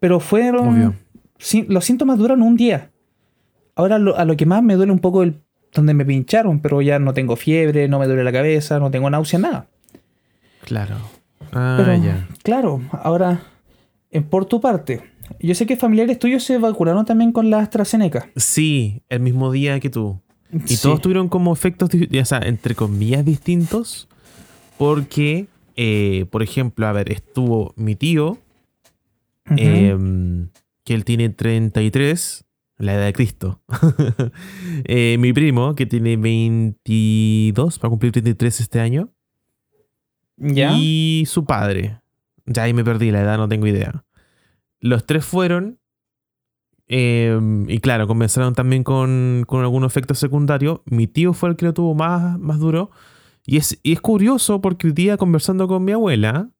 Pero fueron... Obvio. sí, los síntomas duran un día. Ahora lo- a lo que más me duele un poco el donde me pincharon, pero ya no tengo fiebre, no me duele la cabeza, no tengo náusea, nada. Claro. Ah, Pero, ya. claro, ahora, por tu parte, yo sé que familiares tuyos se vacunaron también con la AstraZeneca. Sí, el mismo día que tú. Y Sí. todos tuvieron como efectos, o sea, entre comillas, distintos. Porque, eh, por ejemplo, a ver, estuvo mi tío, em, que él tiene 33, la edad de Cristo. Eh, mi primo, que tiene 22, va a cumplir 33 este año. ¿Ya? Y su padre. Ya ahí me perdí la edad, no tengo idea. Los tres fueron. eh, y claro, comenzaron también con, con algún efecto secundario. Mi tío fue el que lo tuvo más, más duro. Y es, y es curioso porque el día conversando con mi abuela,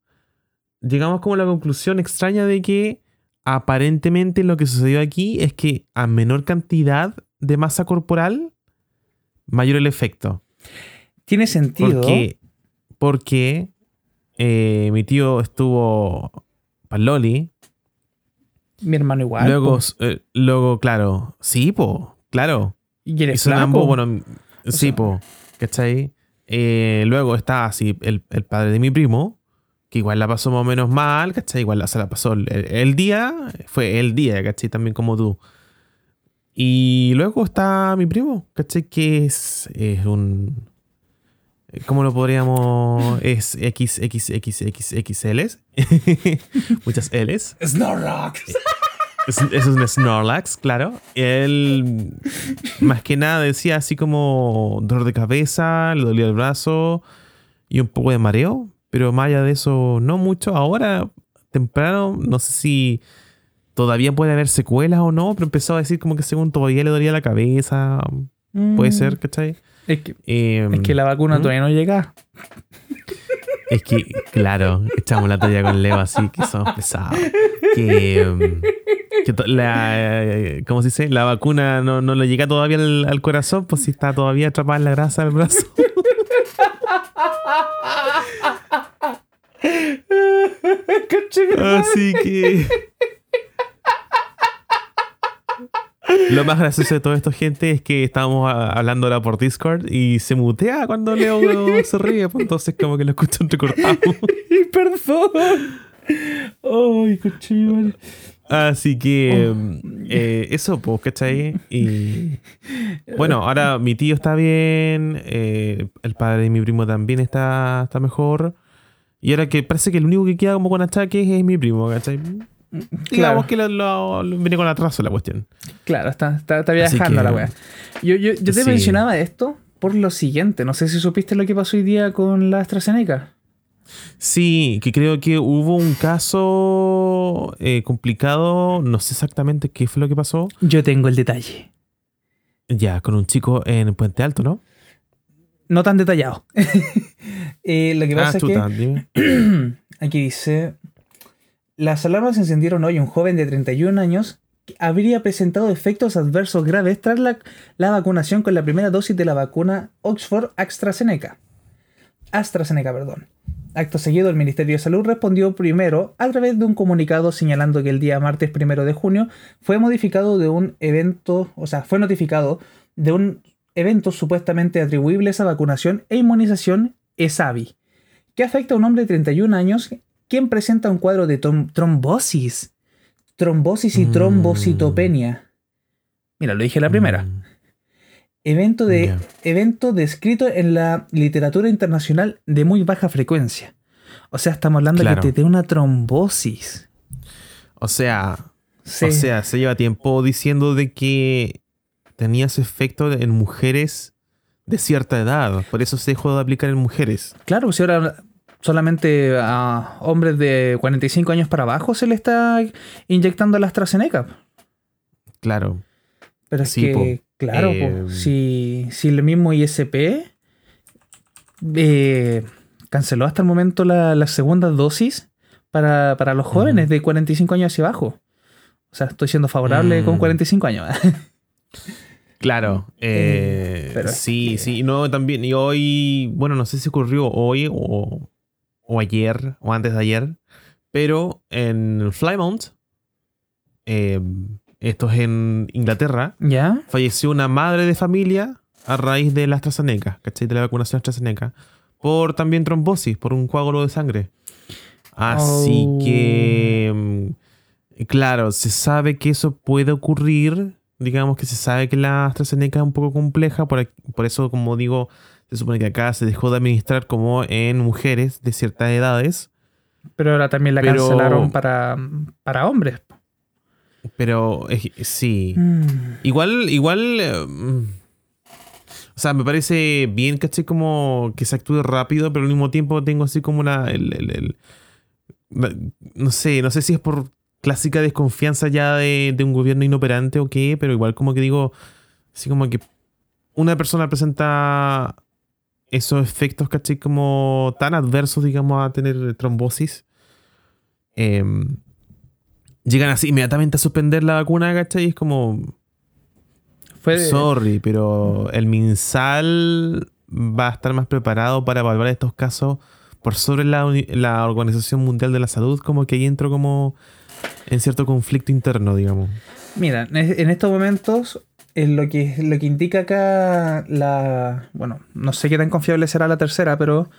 llegamos como a la conclusión extraña de que aparentemente lo que sucedió aquí es que a menor cantidad de masa corporal, mayor el efecto. Tiene sentido. Porque, porque eh, mi tío estuvo paloli. Mi hermano igual. luego, eh, luego, claro, sí, po, claro. y eres ambos, bueno, sí, sea- po, ¿cachai? Eh, luego está así el, el padre de mi primo, que igual la pasó más o menos mal, ¿cachai? Igual la- se la pasó el, el día, fue el día, ¿cachai? También como tú. Y luego está mi primo, ¿cachai? Que es, es un... ¿Cómo lo podríamos...? Es XXXXXL. Muchas L's. Snorlax. Es, es un Snorlax, claro. Él, más que nada, decía así como dolor de cabeza, le dolía el brazo y un poco de mareo. Pero más allá de eso, no mucho. Ahora, temprano, no sé si todavía puede haber secuelas o no, pero empezó a decir como que según todavía le dolía la cabeza. Puede ser, ¿cachai? Mm. Es que, Eh, es que la vacuna ¿Mm? todavía no llega. Es que, claro, echamos la talla con Leo así, que somos pesados. Que, que to- la, eh, ¿cómo se dice? La vacuna no, no le llega todavía al, al corazón, pues si está todavía atrapada en la grasa del brazo. Así que... Lo más gracioso de todo esto, gente, es que estábamos a- hablando ahora por Discord y se mutea cuando Leo se ríe, pues entonces como que lo escucho entrecortado. Perdón. Ay, cochino. Así que eh, eso, pues, ¿cachai? Y bueno, ahora mi tío está bien, eh, el padre de mi primo también está, está mejor. Y ahora que parece que el único que queda como con achaques es mi primo, ¿cachai? Digamos que lo, lo- lo- viene con atraso la cuestión. Claro, está, está, está Así viajando que- la wea. Yo, yo, yo te Sí. mencionaba esto por lo siguiente. No sé si supiste lo que pasó hoy día con la AstraZeneca. Sí, que creo que hubo un caso eh, complicado, no sé exactamente qué fue lo que pasó. Yo tengo el detalle. Ya, con un chico en Puente Alto, ¿no? No tan detallado. Eh, lo que Ah, pasa es chuta, que dime. aquí dice: Las alarmas encendieron hoy. Un joven de 31 años que habría presentado efectos adversos graves tras la, la vacunación con la primera dosis de la vacuna Oxford AstraZeneca. AstraZeneca, perdón. Acto seguido, el Ministerio de Salud respondió primero a través de un comunicado señalando que el día martes primero de junio fue modificado de un evento, o sea, fue notificado de un evento supuestamente atribuible a esa vacunación e inmunización ESAVI, que afecta a un hombre de 31 años quien presenta un cuadro de trom- trombosis, trombosis y Mm. trombocitopenia. Mira, lo dije la primera. Mm, Evento, de, evento descrito en la literatura internacional de muy baja frecuencia. O sea, estamos hablando Claro. de que te dé una trombosis. O sea, Sí. o sea, se lleva tiempo diciendo de que tenía ese efecto en mujeres de cierta edad. Por eso se dejó de aplicar en mujeres. Claro, si ahora solamente a hombres de 45 años para abajo se le está inyectando la AstraZeneca. Claro. Pero es Sí, que, po. claro, po, Eh, si, si el mismo ISP eh, canceló hasta el momento la, la segunda dosis para, para los jóvenes de 45 años hacia abajo. O sea, estoy siendo favorable Mm. con 45 años. Claro. Eh, pero sí, que- sí. No, también. Y hoy, bueno, no sé si ocurrió hoy o, o ayer o antes de ayer. Pero en Plymouth, eh, esto es en Inglaterra, ¿Ya? falleció una madre de familia a raíz de la AstraZeneca, ¿cachai? De la vacunación AstraZeneca. Por también trombosis, por un coágulo de sangre. Así Oh. que, mm, claro, se sabe que eso puede ocurrir. Digamos que se sabe que la AstraZeneca es un poco compleja. Por eso, como digo, se supone que acá se dejó de administrar como en mujeres de ciertas edades. Pero ahora también la Pero- cancelaron para, para hombres. Pero eh, sí. Mm. Igual, igual. eh, mm, o sea, me parece bien, ¿cachai? Como que se actúe rápido, pero al mismo tiempo tengo así como una. el- el- el- la- no sé, no sé si es por clásica desconfianza ya de, de un gobierno inoperante o qué, pero igual como que digo, así como que una persona presenta esos efectos, ¿cachai? Como tan adversos, digamos, a tener trombosis. em, llegan así inmediatamente a suspender la vacuna, ¿cachai? Y es como, Fue, Sorry, pero el MinSal va a estar más preparado para evaluar estos casos por sobre la, la Organización Mundial de la Salud, como que ahí entro como en cierto conflicto interno, digamos. Mira, en estos momentos, eh, lo, que, lo que indica acá la. Bueno, no sé qué tan confiable será la tercera, pero.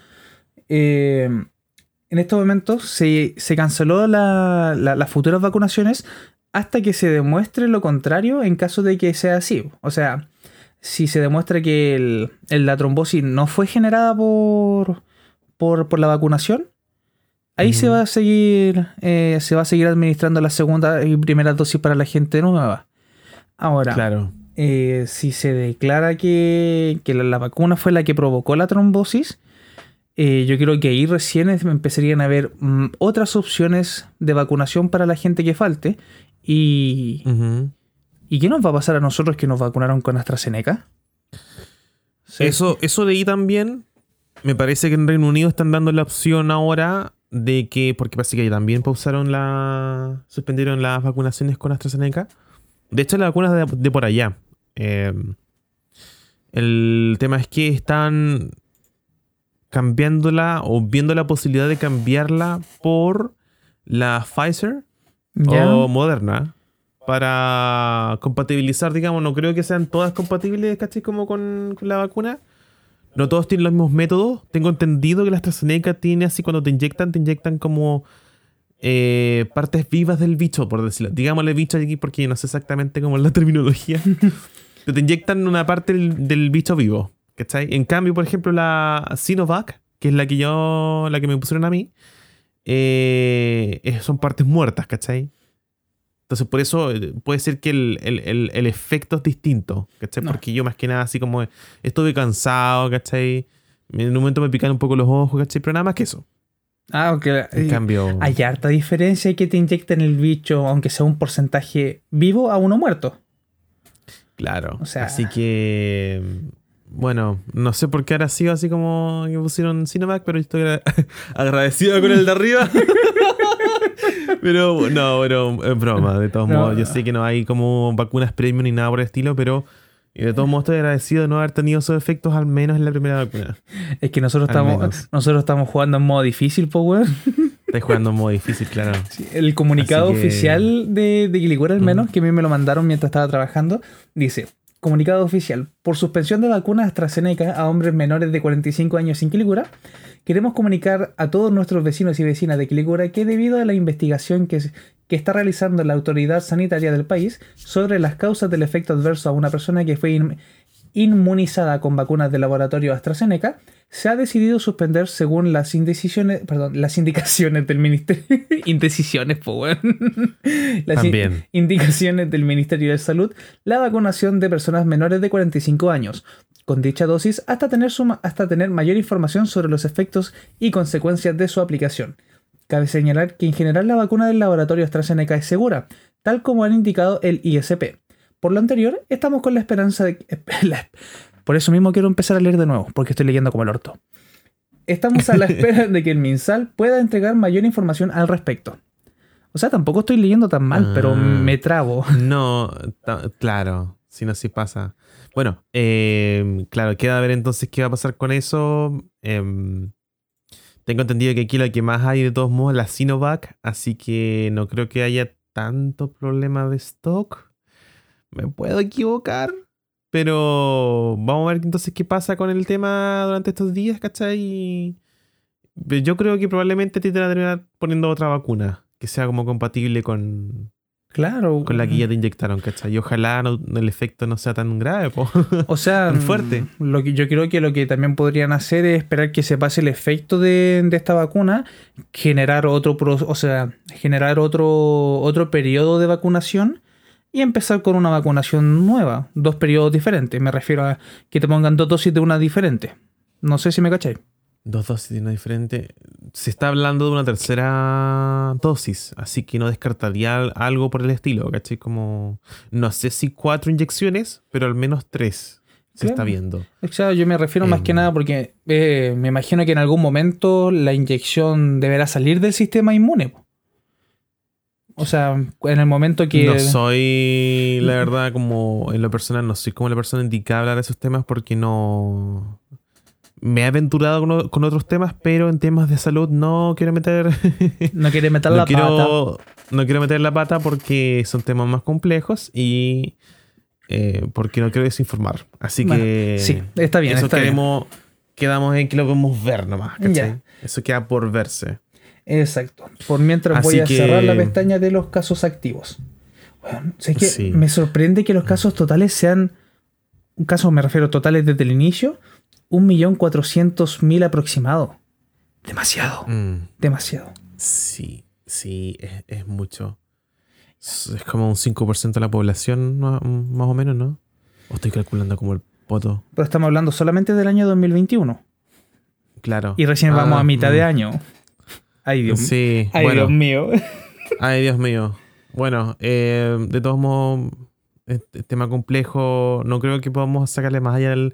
eh, en estos momentos se, se canceló la- la- las futuras vacunaciones hasta que se demuestre lo contrario en caso de que sea así. O sea, si se demuestra que el- el- la trombosis no fue generada por, por, por la vacunación, ahí se va a seguir eh, se va a seguir administrando la segunda y primera dosis para la gente nueva. Ahora, Claro. Eh, si se declara que, que la, la vacuna fue la que provocó la trombosis, eh, yo creo que ahí recién empezarían a haber mm, otras opciones de vacunación para la gente que falte. Y, Ujú. ¿Y qué nos va a pasar a nosotros que nos vacunaron con AstraZeneca? Sí. Eso, eso de ahí también, me parece que en Reino Unido están dando la opción ahora de que, porque parece que ahí también pausaron la, suspendieron las vacunaciones con AstraZeneca. De hecho, las vacunas de, de por allá. Eh, el tema es que están cambiándola o viendo la posibilidad de cambiarla por la Pfizer o Moderna para compatibilizar, digamos, no creo que sean todas compatibles, ¿cachai? Como con, con la vacuna. No todos tienen los mismos métodos. Tengo entendido que la AstraZeneca tiene así cuando te inyectan, te inyectan como eh, partes vivas del bicho, por decirlo. Digámosle bicho aquí porque no sé exactamente cómo es la terminología. Te inyectan una parte del, del bicho vivo, ¿cachai? En cambio, por ejemplo, la Sinovac, que es la que yo, la que me pusieron a mí, eh, son partes muertas, ¿cachai? Entonces, por eso eh, puede ser que el, el- el- el efecto es distinto, ¿cachai? No. Porque yo más que nada así como estuve cansado, ¿cachai? En un momento me pican un poco los ojos, ¿cachai? Pero nada más que eso. Ah, ok. En cambio... Hay harta diferencia que te inyecten el bicho, aunque sea un porcentaje vivo a uno muerto. Claro. O sea- Así que. Bueno, no sé por qué ahora sido así como que pusieron Cinemac, pero estoy agra- agradecido con el de arriba. pero no, pero es broma, de todos No. modos. Yo sé que no hay como vacunas premium ni nada por el estilo, pero y de todos modos estoy agradecido de no haber tenido esos efectos al menos en la primera vacuna. Es que nosotros Al estamos, menos. nosotros estamos jugando en modo difícil, pues, weón. Estoy jugando en modo difícil, claro. Sí, El comunicado que- oficial de, de Quilicura, al Mm. menos, que a mí me lo mandaron mientras estaba trabajando, dice: Comunicado oficial. Por suspensión de vacunas AstraZeneca a hombres menores de 45 años sin Quilicura, queremos comunicar a todos nuestros vecinos y vecinas de Quilicura que, debido a la investigación que, está realizando la autoridad sanitaria del país sobre las causas del efecto adverso a una persona que fue in- inmunizada con vacunas del laboratorio AstraZeneca, se ha decidido suspender según las indecisiones, perdón, las indicaciones del ministerio, indecisiones, weón. Las También. indicaciones del Ministerio de Salud, la vacunación de personas menores de 45 años con dicha dosis hasta tener, suma- hasta tener mayor información sobre los efectos y consecuencias de su aplicación. Cabe señalar que en general la vacuna del laboratorio AstraZeneca es segura, tal como han indicado el ISP. Por lo anterior, estamos con la esperanza de... la- por eso mismo quiero empezar a leer de nuevo, porque estoy leyendo como el orto. Estamos a la espera de que el MinSal pueda entregar mayor información al respecto. O sea, tampoco estoy leyendo tan mal, pero Ah. me trabo. No, claro, si no, sí pasa. Bueno, eh, claro, queda ver entonces qué va a pasar con eso. Em, tengo entendido que aquí lo que más hay de todos modos es la Sinovac, así que no creo que haya tanto problema de stock. Me puedo equivocar, pero vamos a ver entonces qué pasa con el tema durante estos días, ¿cachai? Yo creo que probablemente te van a terminar poniendo otra vacuna que sea como compatible con, Claro. con la que ya te inyectaron, ¿cachai? Y ojalá no- el efecto no sea tan grave, po. O sea, tan fuerte. mm, Lo que, yo creo que lo que también podrían hacer es esperar que se pase el efecto de, de esta vacuna, generar otro, o sea, generar otro, otro periodo de vacunación y empezar con una vacunación nueva, dos periodos diferentes. Me refiero a que te pongan dos dosis de una diferente. No sé si me cacháis. Dos dosis de una diferente. Se está hablando de una tercera dosis, así que no descartaría algo por el estilo, ¿cachai? Como, no sé si cuatro inyecciones, pero al menos tres se Claro. está viendo. O sea, yo me refiero más que Em. nada porque eh, me imagino que en algún momento la inyección deberá salir del sistema inmune. O sea, en el momento que... No soy, la verdad, como en lo personal, no soy como la persona indicada a hablar de esos temas porque no. Me he aventurado con, con otros temas, pero en temas de salud no quiero meter. No quiere meter no, la pata. quiero, no quiero meter la pata porque son temas más complejos y eh, porque no quiero desinformar. Así Bueno, que. sí, está bien, Eso está bien. queremos, quedamos en que lo podemos ver nomás. ¿cachai? Ya. Eso queda por verse. Exacto. Por mientras voy a que- cerrar la pestaña de los casos activos. Bueno, sé que Sí. me sorprende que los casos totales sean. Un caso, me refiero totales desde el inicio, 1.400.000 aproximado. Demasiado, Mm. demasiado. Sí, sí, es, es mucho. Es como un 5% de la población, más o menos, ¿no? O estoy calculando como el poto. Pero estamos hablando solamente del año 2021. Claro. Y recién vamos Ah, a mitad mm. de año. Ay, Dios, Sí, ay, bueno. Dios mío. Ay, Dios mío. Bueno, eh, de todos modos, este tema complejo. No creo que podamos sacarle más allá del.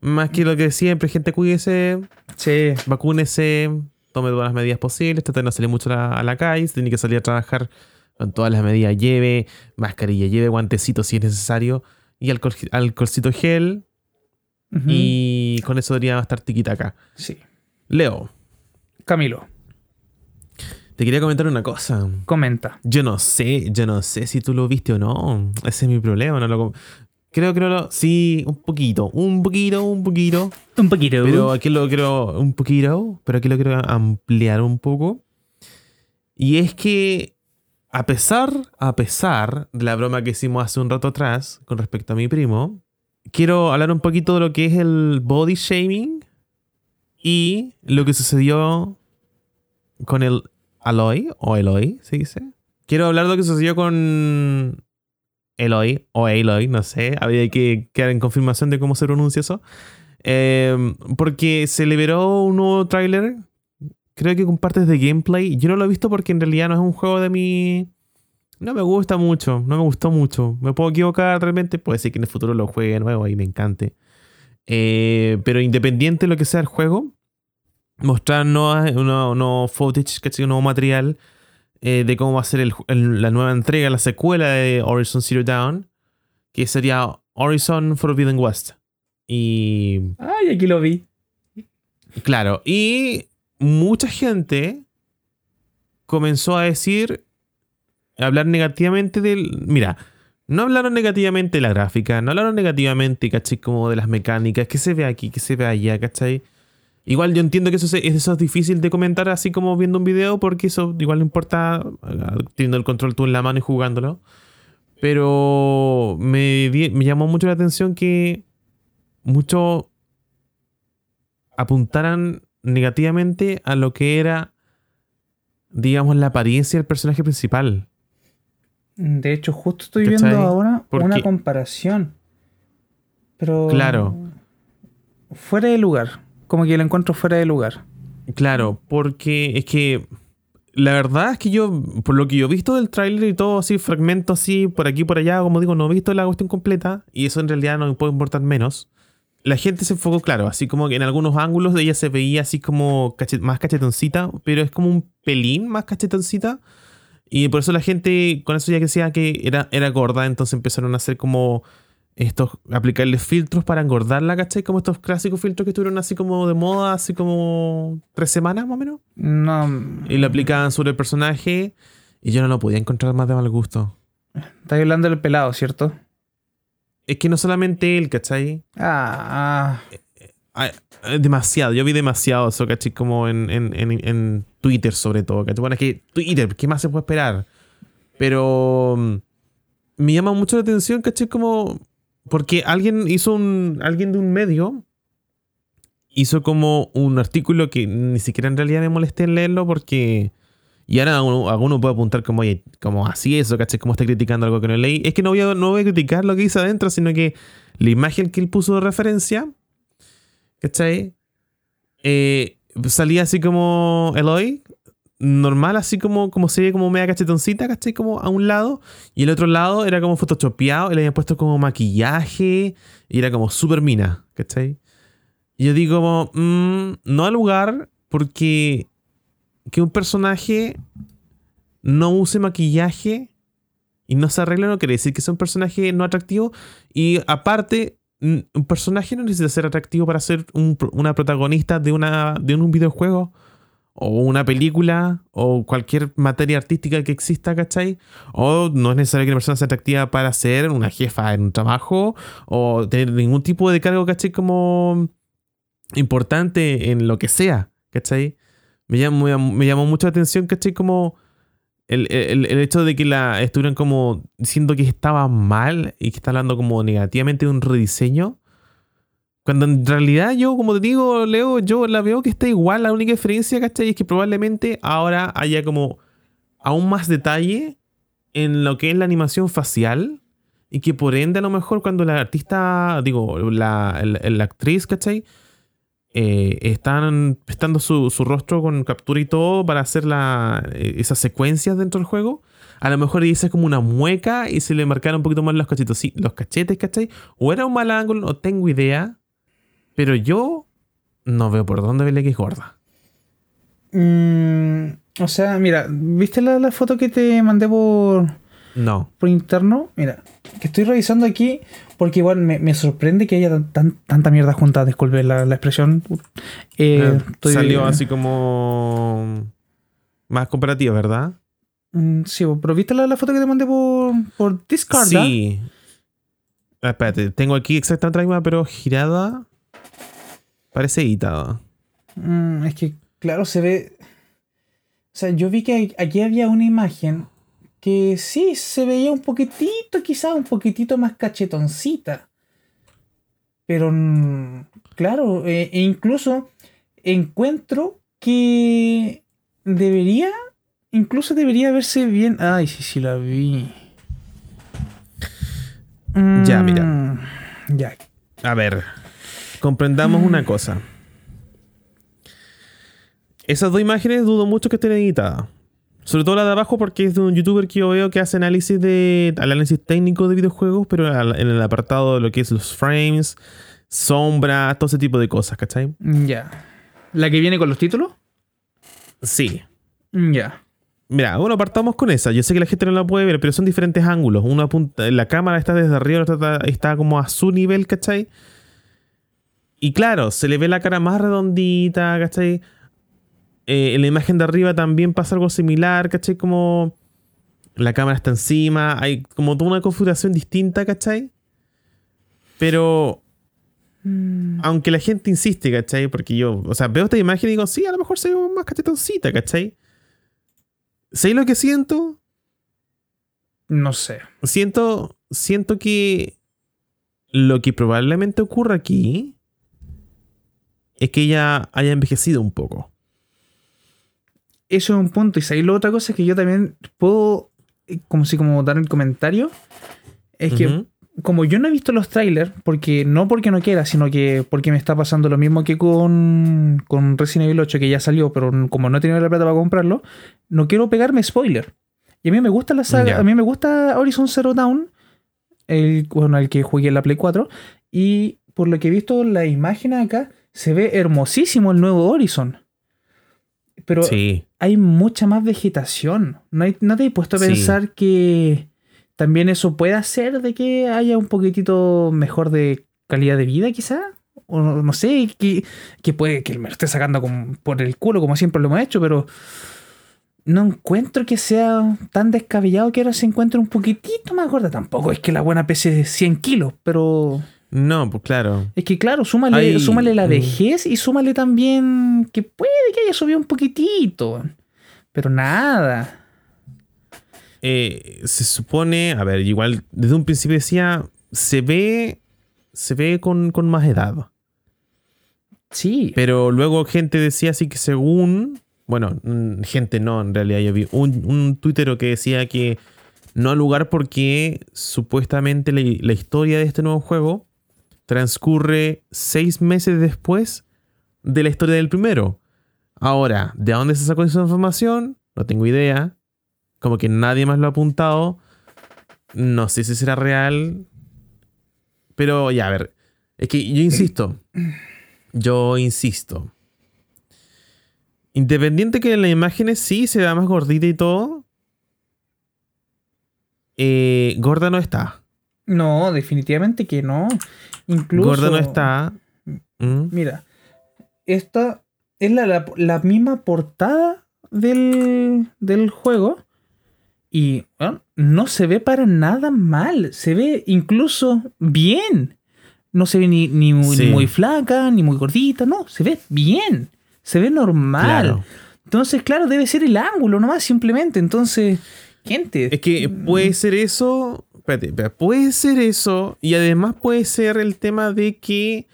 Más que lo que siempre, gente, cuídese, Sí, vacúnese, tome todas las medidas posibles, trate de no salir mucho a la, a la calle, si tiene que salir a trabajar con todas las medidas, lleve mascarilla, lleve guantecitos si es necesario, y alcohol, alcoholcito gel, y con eso debería estar tiquita acá. sí. Leo, Camilo, te quería comentar una cosa. comenta. Yo no sé, yo no sé si tú lo viste o no. Ese es mi problema. No lo, creo lo. Sí, un poquito, un poquito, un poquito. Un poquito. Pero aquí lo quiero. Un poquito, pero aquí lo quiero ampliar un poco. Y es que, a pesar, a pesar de la broma que hicimos hace un rato atrás con respecto a mi primo, quiero hablar un poquito de lo que es el body shaming y lo que sucedió con el Aloy, o Eloy, se dice. quiero hablar de lo que sucedió con Eloy, o Aloy, no sé, había que quedar en confirmación de cómo se pronuncia eso. Eh, porque se liberó un nuevo tráiler, creo que con partes de gameplay. Yo no lo he visto porque en realidad no es un juego de mi... No me gusta mucho, no me gustó mucho. Me puedo equivocar realmente, puede ser que en el futuro lo juegue de nuevo y me encante. Eh, pero independiente de lo que sea el juego, mostrar nuevas, nuevo, nuevo footage, un nuevo material eh, de cómo va a ser el, la nueva entrega, la secuela de Horizon Zero Dawn, que sería Horizon Forbidden West. Y. Ay, aquí lo vi. Claro, y mucha gente comenzó a decir, a hablar negativamente del. Mira, no hablaron negativamente de la gráfica, no hablaron negativamente, ¿cachai? Como de las mecánicas, que se ve aquí, que se ve allá, ¿cachai? Igual yo entiendo que eso, es, eso es difícil de comentar así como viendo un video, porque eso igual no importa teniendo el control tú en la mano y jugándolo. Pero me, me llamó mucho la atención que muchos apuntaran negativamente a lo que era, digamos, la apariencia del personaje principal. De hecho, justo estoy viendo ahora una comparación. Pero. Claro. Fuera de lugar. Como que lo encuentro fuera de lugar. Claro, porque es que. La verdad es que yo, por lo que yo he visto del tráiler y todo así, fragmentos así, por aquí por allá, como digo, no he visto la cuestión completa. Y eso en realidad no me puede importar menos la gente se enfocó, claro, así como que en algunos ángulos de ella se veía así como más cachetoncita, pero es como un pelín más cachetoncita. Y por eso la gente con eso ya que decía que era, era gorda, entonces empezaron a hacer como estos, aplicarle filtros para engordarla, ¿cachai? Como estos clásicos filtros que estuvieron así como de moda, así como tres semanas más o menos. No. Y lo aplicaban sobre el personaje y yo no lo podía encontrar más de mal gusto. Estás hablando del pelado, ¿cierto? Es que no solamente él, ¿cachai? Ah. ah. demasiado, yo vi demasiado eso, ¿cachai? Como en, en, Twitter sobre todo, ¿cachai? Bueno, es que Twitter, ¿qué más se puede esperar? Pero mm, me llama mucho la atención, ¿cachai? Como... Porque alguien hizo un... Alguien de un medio hizo como un artículo que ni siquiera en realidad me molesté en leerlo porque y ahora alguno, puede apuntar como, oye, como así eso, ¿cachai? Como está criticando algo que no leí. Es que no voy, a, no voy a criticar lo que dice adentro, sino que la imagen que él puso de referencia, ¿cachai? Eh, salía así como Eloy, normal, así como, como se ve como media cachetoncita, ¿cachai? Como a un lado. Y el otro lado era como photoshopeado y le habían puesto como maquillaje y era como super mina, ¿cachai? Y yo digo como, mm, no al lugar porque que un personaje no use maquillaje y no se arregle no quiere decir que sea un personaje no atractivo. Y aparte, un personaje no necesita ser atractivo para ser una protagonista de, una, de un videojuego o una película o cualquier materia artística que exista, ¿cachai? O no es necesario que una persona sea atractiva para ser una jefa en un trabajo o tener ningún tipo de cargo, ¿cachai? Como importante en lo que sea, ¿cachai? me llamó, me llamó mucho la atención, ¿cachai? Como el, hecho de que la estuvieran como diciendo que estaba mal y que está hablando como negativamente de un rediseño. Cuando en realidad yo, como te digo, Leo, yo la veo que está igual. La única diferencia, ¿cachai? Es que probablemente ahora haya como aún más detalle en lo que es la animación facial. Y que por ende, a lo mejor, cuando la artista, digo, la, la actriz, ¿cachai? Eh, están prestando su, rostro con captura y todo para hacer la, eh, esas secuencias dentro del juego. A lo mejor dice como una mueca y se le marcaron un poquito más los cachetes, los cachetes, ¿cachai? O era un mal ángulo, no tengo idea. Pero yo no veo por dónde verle que es gorda. Mm, o sea, mira, ¿viste la, la, foto que te mandé por, no. Por interno, mira, que estoy revisando aquí porque igual me, sorprende que haya tanta mierda junta, disculpe la, expresión. Eh, eh, salió así como más comparativa, ¿verdad? Mm, sí, pero ¿viste la, foto que te mandé por, por Discord? Sí. Ah, espérate, tengo aquí exactamente la misma, pero girada. Parece editada. Mm, es que, claro, se ve. O sea, yo vi que aquí había una imagen que sí se veía un poquitito, quizás un poquitito más cachetoncita. Pero, mm, claro, e, e incluso encuentro que debería incluso debería verse bien. Ay, sí, sí, la vi. Ya, mira. Mm, Ya. A ver, comprendamos una cosa. Esas dos imágenes dudo mucho que estén editadas. Sobre todo la de abajo porque es de un youtuber que yo veo que hace análisis de análisis técnico de videojuegos, pero en el apartado de lo que es los frames, sombras, todo ese tipo de cosas, ¿cachai? Ya. ¿La que viene con los títulos? Sí. Ya. Mira, bueno, partamos con esa. Yo sé que la gente no la puede ver, pero son diferentes ángulos. Una apunta, la cámara está desde arriba, la otra está, está como a su nivel, ¿cachai? Y claro, se le ve la cara más redondita, ¿cachai? Eh, en la imagen de arriba también pasa algo similar, ¿cachai? Como la cámara está encima, hay como toda una configuración distinta, ¿cachai? Pero aunque la gente insiste, ¿cachai? Porque yo, o sea, veo esta imagen y digo, sí, a lo mejor se ve más cachetoncita, ¿cachai? ¿Sabéis lo que siento? No sé. Siento, siento que lo que probablemente ocurra aquí es que ella haya envejecido un poco. Eso es un punto. Y si la otra cosa es que yo también puedo, eh, como si como dar el comentario, es que como yo no he visto los trailers, porque no porque no quiera, sino que porque me está pasando lo mismo que con, con Resident Evil 8, que ya salió, pero como no he tenido la plata para comprarlo, no quiero pegarme spoiler. Y a mí me gusta la saga, a mí me gusta Horizon Zero Dawn, el, bueno, el que jugué en la Play 4, y por lo que he visto la imagen acá, se ve hermosísimo el nuevo Horizon. Pero Sí. hay mucha más vegetación. ¿No, hay- no te he puesto a Sí. pensar que también eso puede hacer de que haya un poquitito mejor de calidad de vida, quizá? O no, no sé, que, que puede que me lo esté sacando por el culo como siempre lo hemos hecho, pero no encuentro que sea tan descabellado que ahora se encuentre un poquitito más gorda. Tampoco es que la buena pese 100 kilos, pero No, pues claro. es que claro, súmale, súmale la vejez y súmale también que puede que haya subido un poquitito. Pero nada. Eh, se supone, a ver, igual desde un principio decía, se ve, se ve con, con más edad. Sí. Pero luego gente decía así que según, bueno, gente no, en realidad yo vi un, un tuitero que decía que no al lugar porque supuestamente la, la historia de este nuevo juego transcurre seis meses después de la historia del primero. Ahora, ¿de dónde se sacó esa información? No tengo idea. Como que nadie más lo ha apuntado. No sé si será real. Pero ya, a ver. Es que yo insisto. Yo insisto. Independiente que en las imágenes sí se vea más gordita y todo. eh, gorda no está. No, definitivamente que no. Incluso. Gorda no está. Mm, Mira. Esta es la, la- la misma portada del, del juego. Y bueno, no se ve para nada mal. Se ve incluso bien. No se ve ni, ni muy, Sí. ni muy flaca, ni muy gordita. No, se ve bien. Se ve normal. Claro. Entonces, claro, debe ser el ángulo nomás, simplemente. Entonces, gente. Es que puede ser eso. Espérate, espérate, puede ser eso. Y además puede ser el tema de que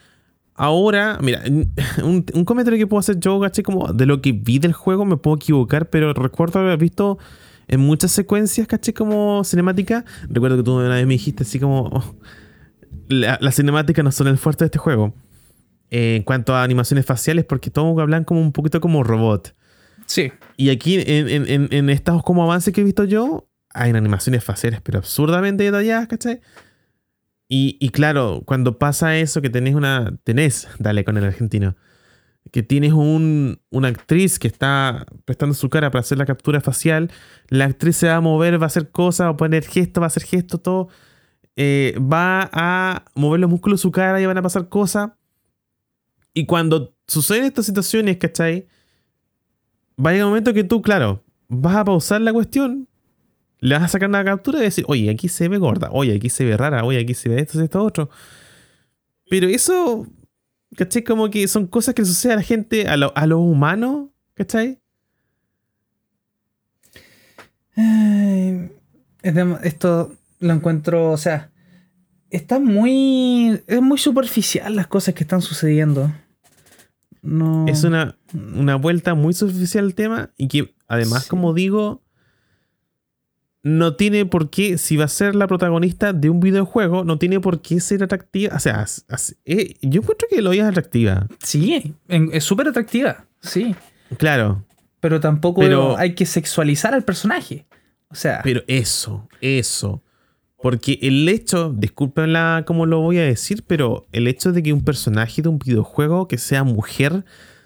ahora. Mira, un, un comentario que puedo hacer yo, caché, como de lo que vi del juego, me puedo equivocar, pero recuerdo haber visto en muchas secuencias, caché, como cinemática. Recuerdo que tú una vez me dijiste así como. oh, la- las cinemáticas no son el fuerte de este juego. Eh, en cuanto a animaciones faciales, porque todos hablan como un poquito como robot. Sí. Y aquí en, en, en, en estos como avances que he visto yo, hay animaciones faciales, pero absurdamente detalladas, ¿cachai? Y, y claro, cuando pasa eso, que tenés una. Tenés, dale con el argentino. Que tienes un, una actriz que está prestando su cara para hacer la captura facial. La actriz se va a mover, va a hacer cosas, va a poner gestos, va a hacer gestos, todo. eh, va a mover los músculos de su cara y van a pasar cosas. Y cuando suceden estas situaciones, ¿cachai? va a llegar un momento que tú, claro, vas a pausar la cuestión, le vas a sacar una captura y decir, oye, aquí se ve gorda, oye, aquí se ve rara, oye, aquí se ve esto, esto, otro. Pero eso, ¿cachai? Como que son cosas que le suceden a la gente, a, lo- a los humanos, ¿cachai? Dem- esto lo encuentro, o sea, está muy, es muy superficial las cosas que están sucediendo. No. Es una, una vuelta muy superficial al tema y que Además, Sí. como digo, no tiene por qué, si va a ser la protagonista de un videojuego, no tiene por qué ser atractiva. O sea, as- as- eh, yo encuentro que Eloy es atractiva. Sí, en- es súper atractiva, sí. Claro, Pero tampoco Pero- hay que sexualizar al personaje. O sea, pero eso, eso. Porque el hecho, discúlpenla como lo voy a decir, pero el hecho de que un personaje de un videojuego que sea mujer,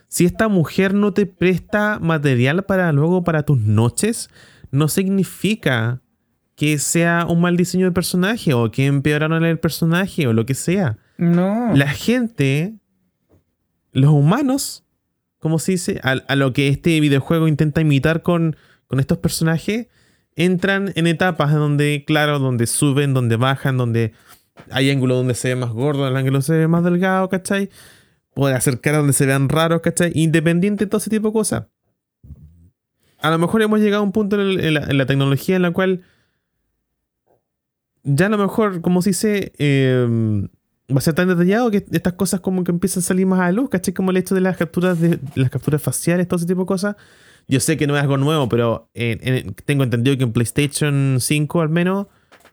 si esta mujer no te presta material para luego para tus noches, no significa que sea un mal diseño de personaje o que empeoraron el personaje o lo que sea. no. La gente, los humanos, como se dice, a, a lo que este videojuego intenta imitar con, con estos personajes, entran en etapas donde, claro, donde suben, donde bajan, donde hay ángulos donde se ve más gordo, el ángulo se ve más delgado, ¿cachai? Puede hacer caras donde se vean raros, ¿cachai? Independiente de todo ese tipo de cosas. A lo mejor hemos llegado a un punto en, la, tecnología en la cual ya a lo mejor, como se dice, eh, va a ser tan detallado que estas cosas como que empiezan a salir más a la luz, ¿cachai? Como el hecho de las capturas de las capturas faciales, todo ese tipo de cosas. Yo sé que no es algo nuevo, pero en- tengo entendido que en PlayStation 5 al menos,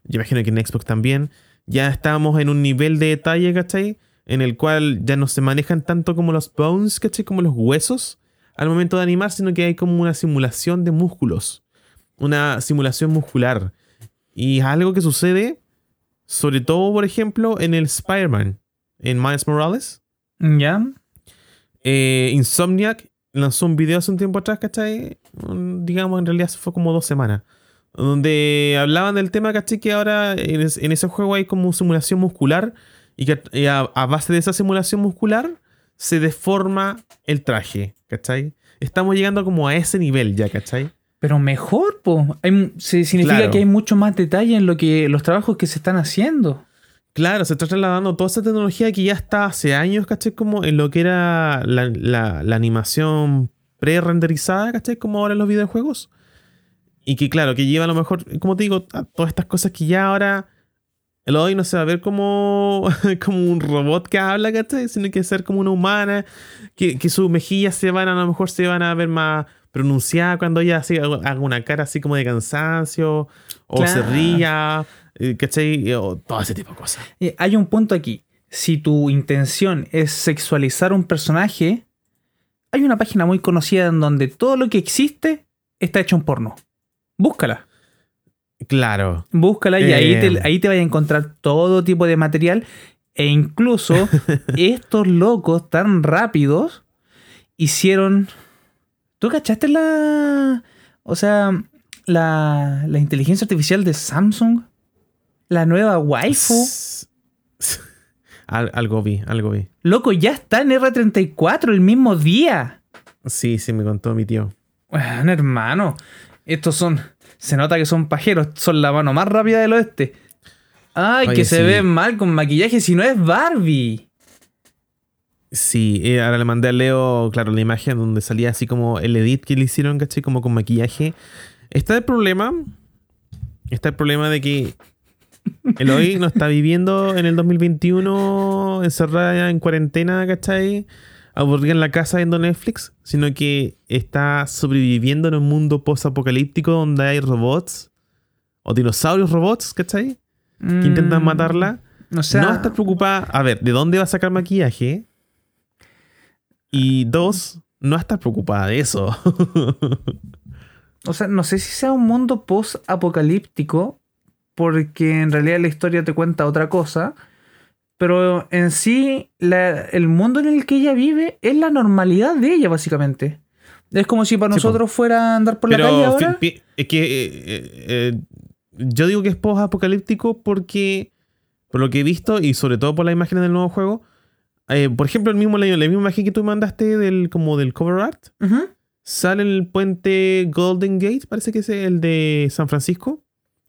yo imagino que en Xbox también, ya estamos en un nivel de detalle, ¿cachai? En el cual ya no se manejan tanto como los bones, ¿cachai? Como los huesos al momento de animar, sino que hay como una simulación de músculos. Una simulación muscular. Y es algo que sucede, sobre todo, por ejemplo, en el Spider-Man, en Miles Morales. ¿Ya? Eh, Insomniac lanzó un video hace un tiempo atrás, ¿cachai? Digamos, en realidad fue como dos semanas. Donde hablaban del tema, ¿cachai? Que ahora en, es- en ese juego hay como simulación muscular. Y que a base de esa simulación muscular se deforma el traje, ¿cachai? Estamos llegando como a ese nivel ya, ¿cachai? Pero mejor, pues. significa Claro. que hay mucho más detalle en lo que los trabajos que se están haciendo. Claro, se está trasladando toda esa tecnología que ya está hace años, ¿cachai? Como en lo que era la, la- la animación pre-renderizada, ¿cachai? Como ahora en los videojuegos. Y que claro, que lleva a lo mejor, como te digo, a todas estas cosas que ya ahora el hoy no se va a ver como, como un robot que habla, ¿cachai? Sino que ser como una humana, que, que sus mejillas se van, a lo mejor se van a ver más pronunciadas cuando ella así, haga una cara así como de cansancio, o se ría, eh, ¿cachai? O todo ese tipo de cosas. Eh, hay un punto aquí. Si tu intención es sexualizar un personaje, hay una página muy conocida en donde todo lo que existe está hecho en porno. Búscala. Claro. Búscala y ahí, Eh. te, ahí te vas a encontrar todo tipo de material. E incluso estos locos tan rápidos hicieron. ¿Tú cachaste la. O sea, la, la inteligencia artificial de Samsung? La nueva waifu. Al- algo vi, algo vi. Loco, ya está en R34 el mismo día. Sí, sí, me contó mi tío. Bueno, hermano. Estos son. Se nota que son pajeros. Son la mano más rápida del oeste. Ay, Oye, que se sí. ve mal con maquillaje si no es Barbie. Sí, eh, ahora le mandé a Leo, claro, la imagen donde salía así como el edit que le hicieron, ¿cachai? Como con maquillaje. Está el problema. Está el problema de que Eloy no está viviendo en el 2021 encerrada en cuarentena, ¿cachai? Aburrida en la casa viendo Netflix, sino que está sobreviviendo en un mundo post-apocalíptico donde hay robots o dinosaurios robots, ¿cachai? Que intentan Mm, matarla. O sea, no estar preocupada. A ver, ¿de dónde va a sacar maquillaje? Y dos, no estar preocupada de eso. o sea, no sé si sea un mundo post-apocalíptico, porque en realidad la historia te cuenta otra cosa. Pero en sí, la- el mundo en el que ella vive es la normalidad de ella, básicamente. Es como si para Sí, po. nosotros fuera andar por la calle ahora. es que eh, eh, eh, yo digo que es post-apocalíptico porque, por lo que he visto y sobre todo por las imágenes del nuevo juego, eh, por ejemplo, el mismo, la, la misma imagen que tú mandaste del, como del cover art, sale el puente Golden Gate, parece que es el de San Francisco,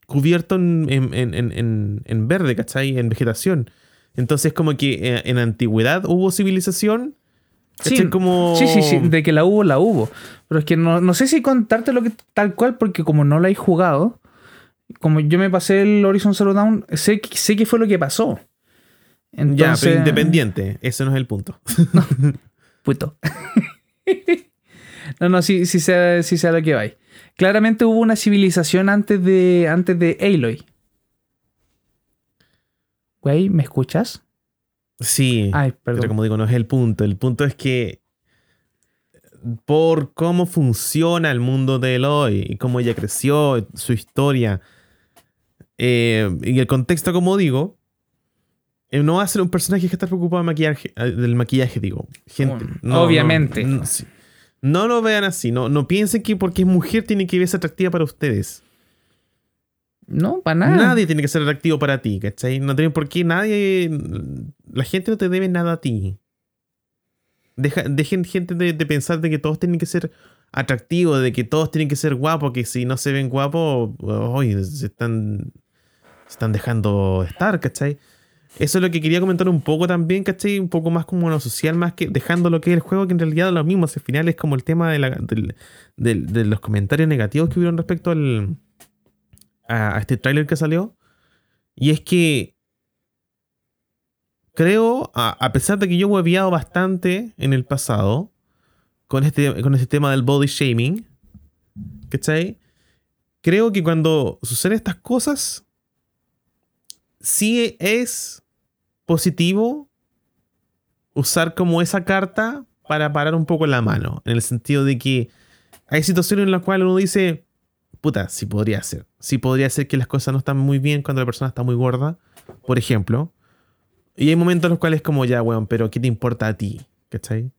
cubierto en, en- en- en- en- en verde, ¿cachai? En vegetación. Entonces, como que eh, en antigüedad hubo civilización. Sí. Sí, sí, sí, de que la hubo, la hubo. Pero es que no, no sé si contarte lo que tal cual, porque como no la he jugado, como yo me pasé el Horizon Zero Dawn, sé, sé que fue lo que pasó. Ya, Entonces, pero independiente. Ese no es el punto. Puto. No, no, sí, sí sé, sí sé a lo que va. Claramente hubo una civilización antes de, antes de Aloy. Güey, ¿me escuchas? Sí. Ay, Pero perdón. como digo, no es el punto. El punto es que por cómo funciona el mundo de Eloy y cómo ella creció, su historia eh, y el contexto, como digo, eh, no va a ser un personaje que está preocupado del maquillaje, eh, del maquillaje digo. Gente, no, obviamente. No, no, sí. No lo vean así. No, no piensen que porque es mujer tiene que verse atractiva para ustedes. No, para nada. Nadie tiene que ser atractivo para ti, ¿cachai? No tiene por qué nadie. La gente no te debe nada a ti. Deja, dejen gente de, de pensar de que todos tienen que ser atractivos, de que todos tienen que ser guapos, que si no se ven guapos, hoy se están. Se están dejando estar, ¿cachai? Eso es lo que quería comentar un poco también, ¿cachai? Un poco más como lo social, más que dejando lo que es el juego, que en realidad es lo mismo. Al final es como el tema de, la- del- de los comentarios negativos que hubieron respecto al, a, este tráiler que salió. Y es que creo, a, a pesar de que yo he hueveado bastante en el pasado con este, con este tema del body shaming, ¿cachai? Creo que cuando suceden estas cosas, sí es positivo usar como esa carta para parar un poco la mano, en el sentido de que hay situaciones en las cuales uno dice, puta, sí podría ser. Sí podría ser que las cosas no están muy bien cuando la persona está muy gorda, por ejemplo. Y hay momentos en los cuales es como, ya, weón, pero ¿qué te importa a ti? ¿Cachai?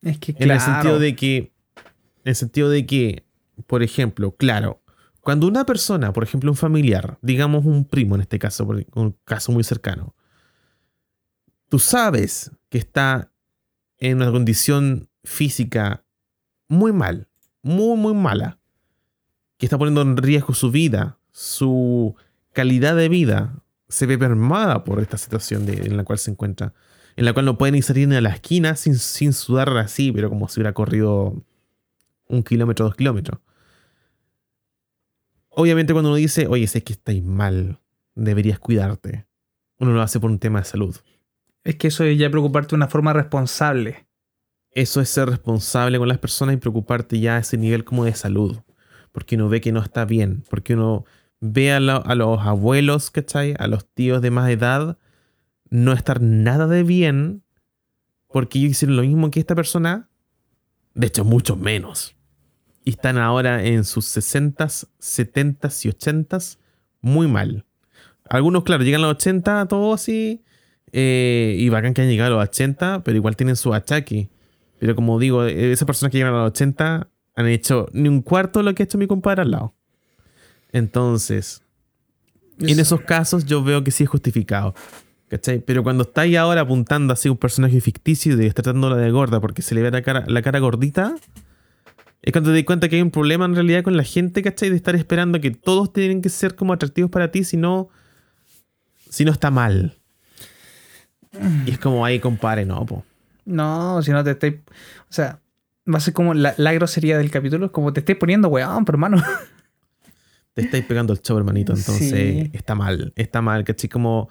Es que En claro. el sentido de que, en el sentido de que, por ejemplo, claro, cuando una persona, por ejemplo, un familiar, digamos un primo en este caso, un caso muy cercano, tú sabes que está en una condición física muy mal, muy, muy mala, que está poniendo en riesgo su vida, su calidad de vida, se ve permada por esta situación de- en la cual se encuentra en la cual no puede ni salir ni a la esquina sin, sin sudar así, pero como si hubiera corrido un kilómetro, dos kilómetros. Obviamente cuando uno dice, oye, sé que estáis mal, deberías cuidarte, uno lo hace por un tema de salud. Es que eso es ya preocuparte de una forma responsable. Eso es ser responsable con las personas y preocuparte ya a ese nivel como de salud. Porque uno ve que no está bien, porque uno ve a, lo- a los abuelos, ¿cachai? A los tíos de más edad no estar nada de bien porque ellos hicieron lo mismo que esta persona, de hecho mucho menos. Y están ahora en sus 60s, 70s y 80s muy mal. Algunos, claro, llegan a los 80, todo así, eh, y bacán que han llegado a los 80, pero igual tienen su achaque. Pero como digo, esas personas que llegan a los 80 han hecho ni un cuarto de lo que ha hecho mi compadre al lado. Entonces, en esos casos yo veo que sí es justificado. ¿Cachai? Pero cuando estáis ahora apuntando así a un personaje ficticio y tratándola de gorda porque se le ve la cara, la cara gordita, es cuando te das cuenta que hay un problema en realidad con la gente, ¿cachai? De estar esperando que todos tienen que ser como atractivos para ti, si no, si no está mal. Y es como ahí, compadre, no, po. No, si no te estoy. O sea, va a ser como la, la grosería del capítulo. Es como te estés poniendo weón, pero hermano. Te estáis pegando el show, hermanito. Entonces, Sí. está mal. Está mal, ¿cachai? Como,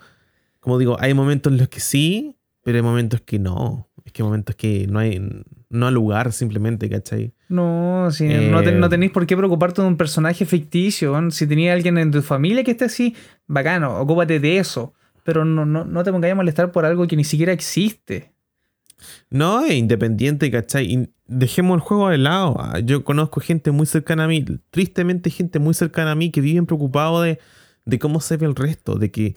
como digo, hay momentos en los que sí, pero hay momentos que no. Es que hay momentos que no hay, no hay lugar simplemente, ¿cachai? No, si Eh, no, te- no tenéis por qué preocuparte de un personaje ficticio. Si tenía alguien en tu familia que esté así, bacano, ocúpate de eso. Pero no, no, no te pongáis a molestar por algo que ni siquiera existe. No, es independiente, ¿cachai? Y dejemos el juego de lado. Ah, Yo conozco gente muy cercana a mí, tristemente gente muy cercana a mí que viven preocupados de, de cómo se ve el resto, de que,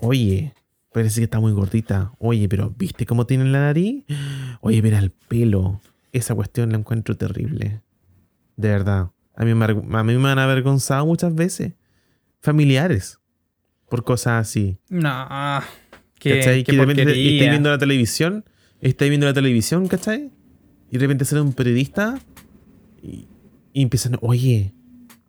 oye, parece que está muy gordita. Oye, pero ¿viste cómo tiene la nariz? Oye, mira el pelo. Esa cuestión la encuentro terrible. De verdad. A mí me, a mí me han avergonzado muchas veces. Familiares. Por cosas así. No. Qué, ¿Cachai? qué viendo la televisión, estáis viendo la televisión, ¿cachai? Y de repente sale un periodista y, y empiezan, oye,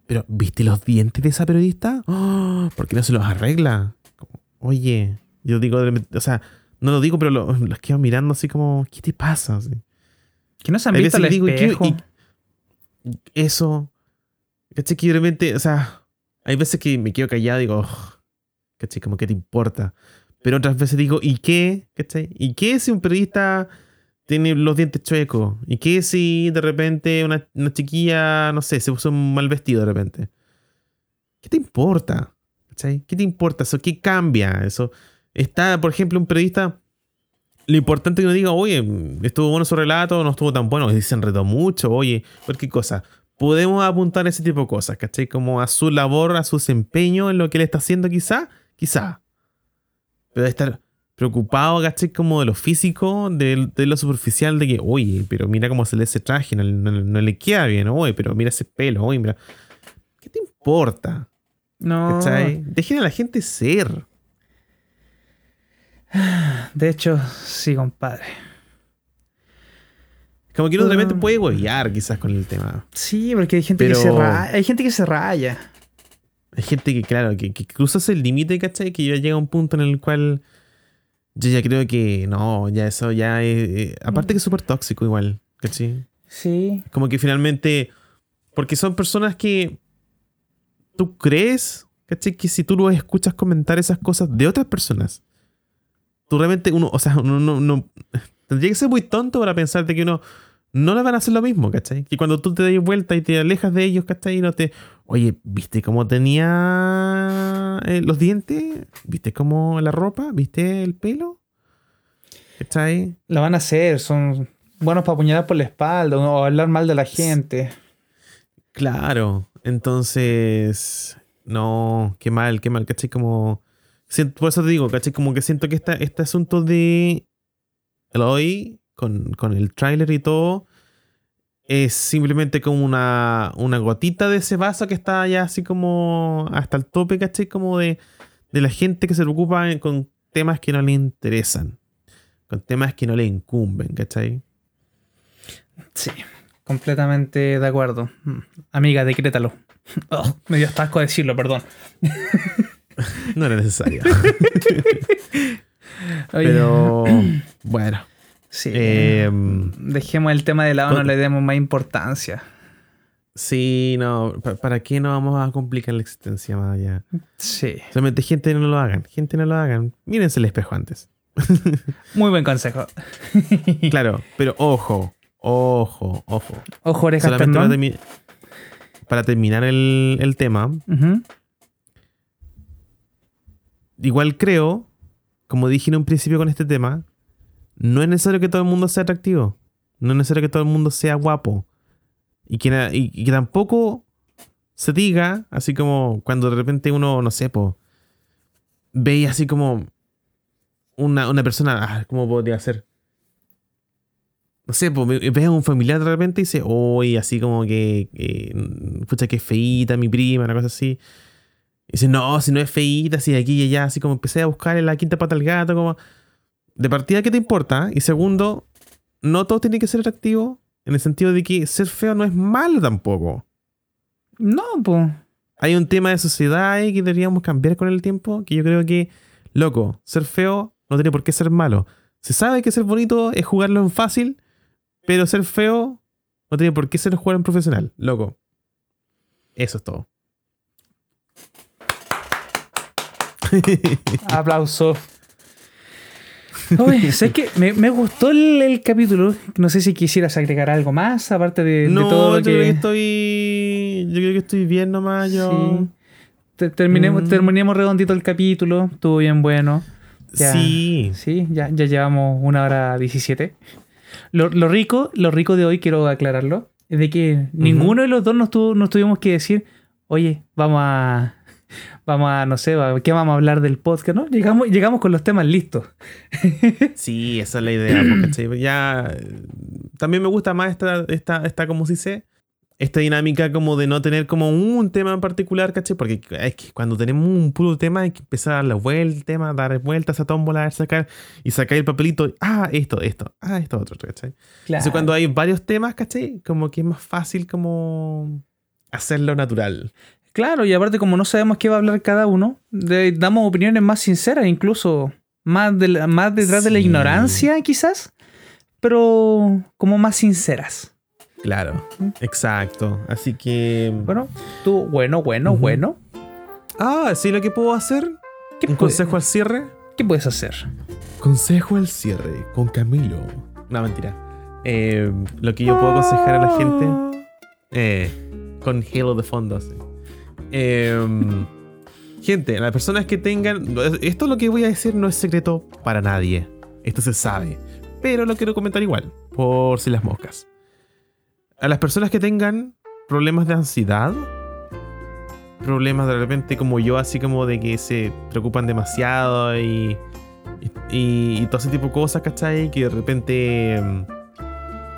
pero ¿viste los dientes de esa periodista? ¡Oh! ¿Por qué no se los arregla? Como, Oye, yo digo, o sea, no lo digo, pero lo- los quedo mirando así como, ¿qué te pasa? Así. Que no se han visto veces al que digo, ¿y qué- espejo. y- eso, ¿cachai? Que de repente, o sea, hay veces que me quedo callado y digo, "Ugh", ¿cachai? Como, ¿qué te importa? Pero otras veces digo, ¿y qué? ¿cachai? ¿Y qué si un periodista tiene los dientes chuecos. ¿Y qué si de repente una, una chiquilla, no sé, se puso un mal vestido de repente? ¿Qué te importa? ¿Qué te importa eso? ¿Qué cambia eso? Está, por ejemplo, un periodista. Lo importante es que uno diga, oye, estuvo bueno su relato, no estuvo tan bueno, se enredó mucho, oye, cualquier cosa. Podemos apuntar ese tipo de cosas, ¿cachai? Como a su labor, a su desempeño en lo que él está haciendo, quizá, quizá. Pero de estar preocupado, ¿cachai? Como de lo físico, de, de lo superficial, de que, oye, pero mira cómo se le ese traje, no, no- no le queda bien, oye, pero mira ese pelo, oye, mira. ¿Qué te importa? No. ¿Cachai? Dejen a la gente ser. De hecho, sí, compadre. Como que uno repente Ah. puede huevear quizás con el tema. Sí, porque hay gente que se raya. Hay gente que se raya. Hay gente que, claro, que, que cruza ese límite, ¿cachai? Que ya llega a un punto en el cual yo ya creo que no, ya eso ya es... eh, aparte que es súper tóxico igual, ¿cachai? Sí. Como que finalmente... Porque son personas que tú crees, ¿cachai? Que si tú lo escuchas comentar esas cosas de otras personas, tú realmente, uno, o sea, uno no, no- tendría que ser muy tonto para pensar de que uno no le van a hacer lo mismo, ¿cachai? Que cuando tú te das vuelta y te alejas de ellos, ¿cachai? Y no te, oye, ¿viste cómo tenía eh, los dientes? ¿Viste cómo la ropa? ¿Viste el pelo? ¿Cachai? Lo van a hacer. Son buenos para apuñalar por la espalda o hablar mal de la gente. Claro, entonces, no, qué mal, qué mal, ¿cachai? Como, siento- por eso te digo, ¿cachai? Como que siento que esta, este asunto de Eloy, con, con el tráiler y todo, es simplemente como una, una gotita de ese vaso que está ya así como hasta el tope, ¿cachai? Como de, de la gente que se preocupa con temas que no le interesan, con temas que no le incumben, ¿cachai? Sí. Completamente de acuerdo. Mm. Amiga, decrétalo. Oh, me dio hasta asco decirlo, perdón. No era necesario. Pero, bueno. Sí. Eh, Dejemos el tema de lado, no le demos más importancia. Sí, no, pa- ¿para qué no vamos a complicar la existencia más allá? Sí. Solamente gente no lo hagan, gente no lo hagan. Mírense el espejo antes. Muy buen consejo. Claro, pero ojo, ojo, ojo. Ojo, orejas, Solamente para, perdón. termi- para terminar el, el tema, igual creo, como dije en un principio con este tema, no es necesario que todo el mundo sea atractivo. No es necesario que todo el mundo sea guapo. Y que, y, y tampoco se diga, así como cuando de repente uno, no sé, po, ve así como una, una persona, ah, ¿cómo podría ser? No sé, pues ve a un familiar de repente y dice, uy, así como que, que, que feíta mi prima, una cosa así. Y dice, no, si no es feíta, si aquí y allá, así como empecé a buscar en la quinta pata al gato, como. De partida, ¿qué te importa? Y segundo, no todo tiene que ser atractivo, en el sentido de que ser feo no es malo tampoco. No, pues. Hay un tema de sociedad ahí que deberíamos cambiar con el tiempo, que yo creo que, loco, ser feo no tiene por qué ser malo. Se sabe que ser bonito es jugarlo en fácil, pero ser feo no tiene por qué ser jugar en profesional, loco. Eso es todo. Aplauso. Oye, ¿sabes qué? Me, me gustó el, el capítulo. No sé si quisieras agregar algo más, aparte de, todo lo yo creo que que. estoy. Yo creo que estoy bien nomás. Yo. Sí. Te- Terminemos, Mm. terminemos redondito el capítulo. Estuvo bien bueno. Ya. Sí. Sí, ya, ya llevamos una hora 17. Lo, lo rico, lo rico de hoy, quiero aclararlo, es de que ninguno de los dos nos, tuvo, nos tuvimos que decir, oye, vamos a, vamos a, no sé, ¿qué vamos a hablar del podcast? ¿no? Llegamos, llegamos con los temas listos. Sí, esa es la idea. Ya. eh, También me gusta más esta, esta, esta como si se. Esta dinámica como de no tener como un tema en particular, ¿cachai? Porque es que cuando tenemos un puro tema hay que empezar a dar la vuelta, el tema, dar vueltas a tómbola, sacar y sacar el papelito. Ah, esto, esto, ah, esto, otro, ¿cachai? Claro. Entonces cuando hay varios temas, ¿cachai? Como que es más fácil como hacerlo natural. Claro, y aparte como no sabemos qué va a hablar cada uno, de- damos opiniones más sinceras, incluso más, de la- más detrás de la ignorancia quizás, pero como más sinceras. Claro, exacto. Así que... Bueno, tú, bueno, bueno, bueno. Ah, sí, lo que puedo hacer. ¿Qué, Un puede- consejo al cierre. ¿Qué puedes hacer? Consejo al cierre con Camilo. No, mentira. Eh, lo que yo puedo aconsejar a la gente. eh, con Halo de fondo, así. Eh, gente, las personas que tengan. Esto lo que voy a decir no es secreto para nadie. Esto se sabe. Pero lo quiero comentar igual, por si las moscas. A las personas que tengan problemas de ansiedad, problemas de repente como yo, así como de que se preocupan demasiado y, y, y todo ese tipo de cosas, ¿cachai? Que de repente mm,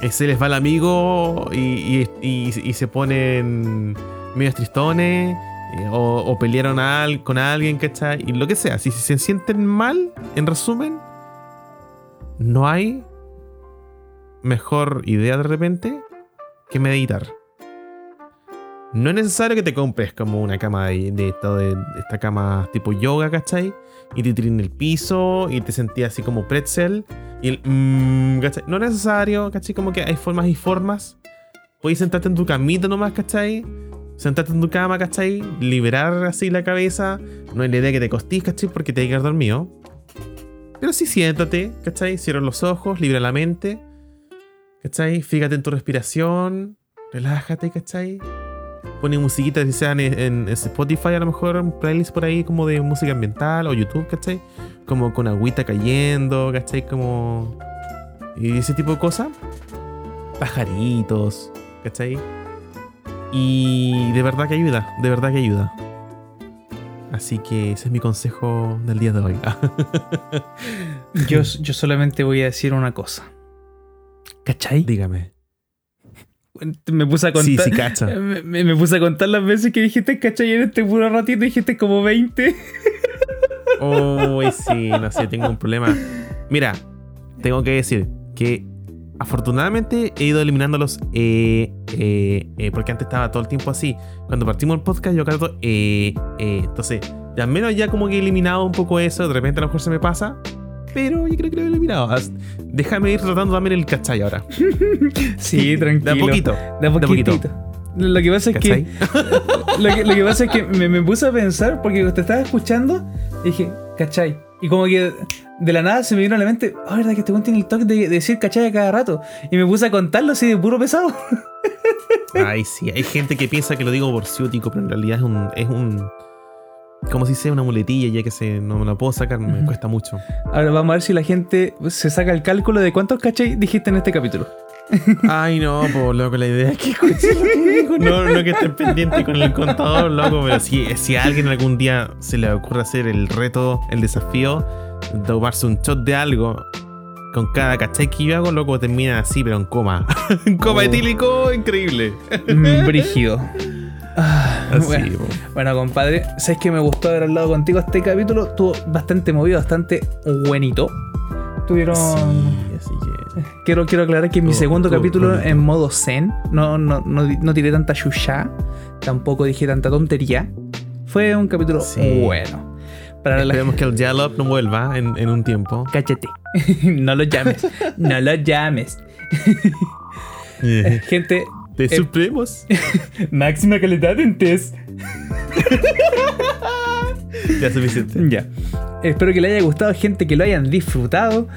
eh, se les va el amigo y- y se ponen medio tristones eh, o, o pelearon con alguien, ¿cachai? Y lo que sea, si se sienten mal, en resumen, no hay mejor idea de repente que meditar. No es necesario que te compres como una cama de, de, esto de- esta cama tipo yoga, ¿cachai? Y te tiren en el piso y te sentías así como pretzel. Y el mmm. No es necesario, ¿cachai? Como que hay formas y formas. Puedes sentarte en tu camita nomás, ¿cachai? Sentarte en tu cama, ¿cachai? Liberar así la cabeza. No hay la idea que te costís, ¿cachai? Porque te hay que dormido. Pero sí siéntate, ¿cachai? Cierra los ojos, libra la mente. ¿Cachai? Fíjate en tu respiración. Relájate, ¿cachai? Pone musiquita, si sea en- en Spotify, a lo mejor un playlist por ahí como de música ambiental o YouTube, ¿cachai? Como con agüita cayendo, ¿cachai? Como. Y ese tipo de cosas. Pajaritos, ¿cachai? Y de verdad que ayuda, de verdad que ayuda. Así que ese es mi consejo del día de hoy. Yo, yo solamente voy a decir una cosa. ¿Cachai? Dígame. Me puse a contar. Sí, sí, cacha. Me, me- me puse a contar las veces que dijiste cachai en este puro ratito, dijiste como 20. Uy, sí, no sé, tengo un problema. Mira, tengo que decir que afortunadamente he ido eliminando los eh, eh, eh, porque antes estaba todo el tiempo así. Cuando partimos el podcast, yo cada rato eh. Entonces, ya al menos ya como que he eliminado un poco eso. De repente a lo mejor se me pasa. Pero yo creo que lo he eliminado. Déjame ir tratando también el cachai ahora. Sí, tranquilo. De a poquito. De a de poquito. Lo que pasa es ¿Cachai? que. Lo que, lo que pasa es que me, me puse a pensar porque te estaba escuchando y dije, ¿cachai? Y como que de la nada se me vino a la mente, ah, verdad que este weón tiene el toque de, de decir cachai a cada rato. Y me puse a contarlo así de puro pesado. Ay, sí. Hay gente que piensa que lo digo por ciútico, pero en realidad es un. Es un como si sea una muletilla, ya que se, no me la puedo sacar, me cuesta mucho. Ahora vamos a ver si la gente se saca el cálculo de cuántos cachai dijiste en este capítulo. Ay, no, pues loco, la idea es que digo. No, no que estén pendientes con el contador, loco, pero si, si a alguien algún día se le ocurre hacer el reto, el desafío, de tomarse un shot de algo con cada cachai que yo hago, loco, termina así, pero en coma. en coma Oh. etílico, increíble. Mm, Brígido. Ah, Así, bueno. compadre, sabes que me gustó haber hablado contigo este capítulo. Estuvo bastante movido, bastante buenito. Tuvieron. Sí, que. Quiero, quiero aclarar que en mi Todo- segundo todo capítulo bonito. en modo zen. No, no, no, no tiré tanta chucha. Tampoco dije tanta tontería. Fue un capítulo Sí. bueno. Para la Esperemos que el Jalop no vuelva en, en un tiempo. Cállate. no lo llames. No lo llames. Gente, Te Eh, supremos. máxima calidad en test. Ya suficiente. Ya. Espero que le haya gustado, gente, que lo hayan disfrutado.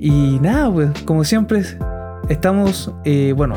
Y nada, pues, como siempre, estamos, eh, bueno,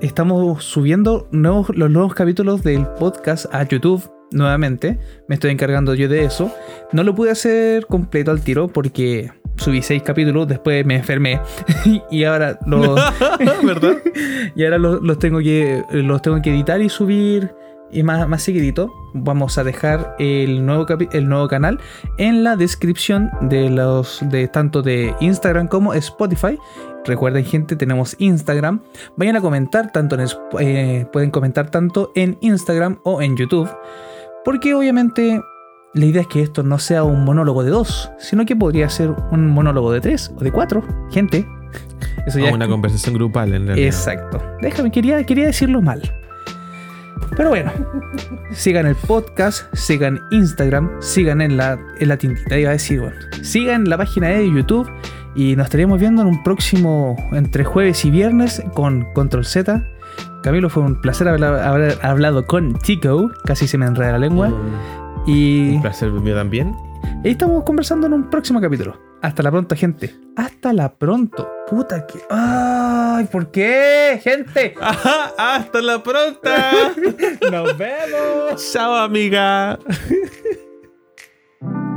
estamos subiendo nuevos, los nuevos capítulos del podcast a YouTube nuevamente. Me estoy encargando yo de eso. No lo pude hacer completo al tiro porque subí seis capítulos, después me enfermé y ahora los, ¿Verdad? y ahora los, los tengo que los tengo que editar y subir y más, más seguidito. Vamos a dejar el nuevo, el nuevo canal en la descripción de los de tanto de Instagram como Spotify. Recuerden gente, tenemos Instagram. Vayan a comentar tanto en eh, pueden comentar tanto en Instagram o en YouTube. Porque obviamente la idea es que esto no sea un monólogo de dos, sino que podría ser un monólogo de tres o de cuatro. Gente. Eso O ya es- una conversación grupal, en realidad. Exacto. Déjame, quería, quería decirlo mal. Pero bueno, sigan el podcast, sigan Instagram, sigan en la, en la tiendita, iba a decir, bueno, sigan la página de YouTube y nos estaríamos viendo en un próximo, entre jueves y viernes, con Control Z. Camilo, fue un placer haber, haber hablado con Tico, casi se me enreda la lengua. Mm. Y Un placer mío también. ahí estamos conversando en un próximo capítulo. Hasta la pronto, gente. Hasta la pronto. Puta que. ¡Ay! ¿Por qué, gente? ¡Hasta la pronta! ¡Nos vemos! ¡Chao, amiga!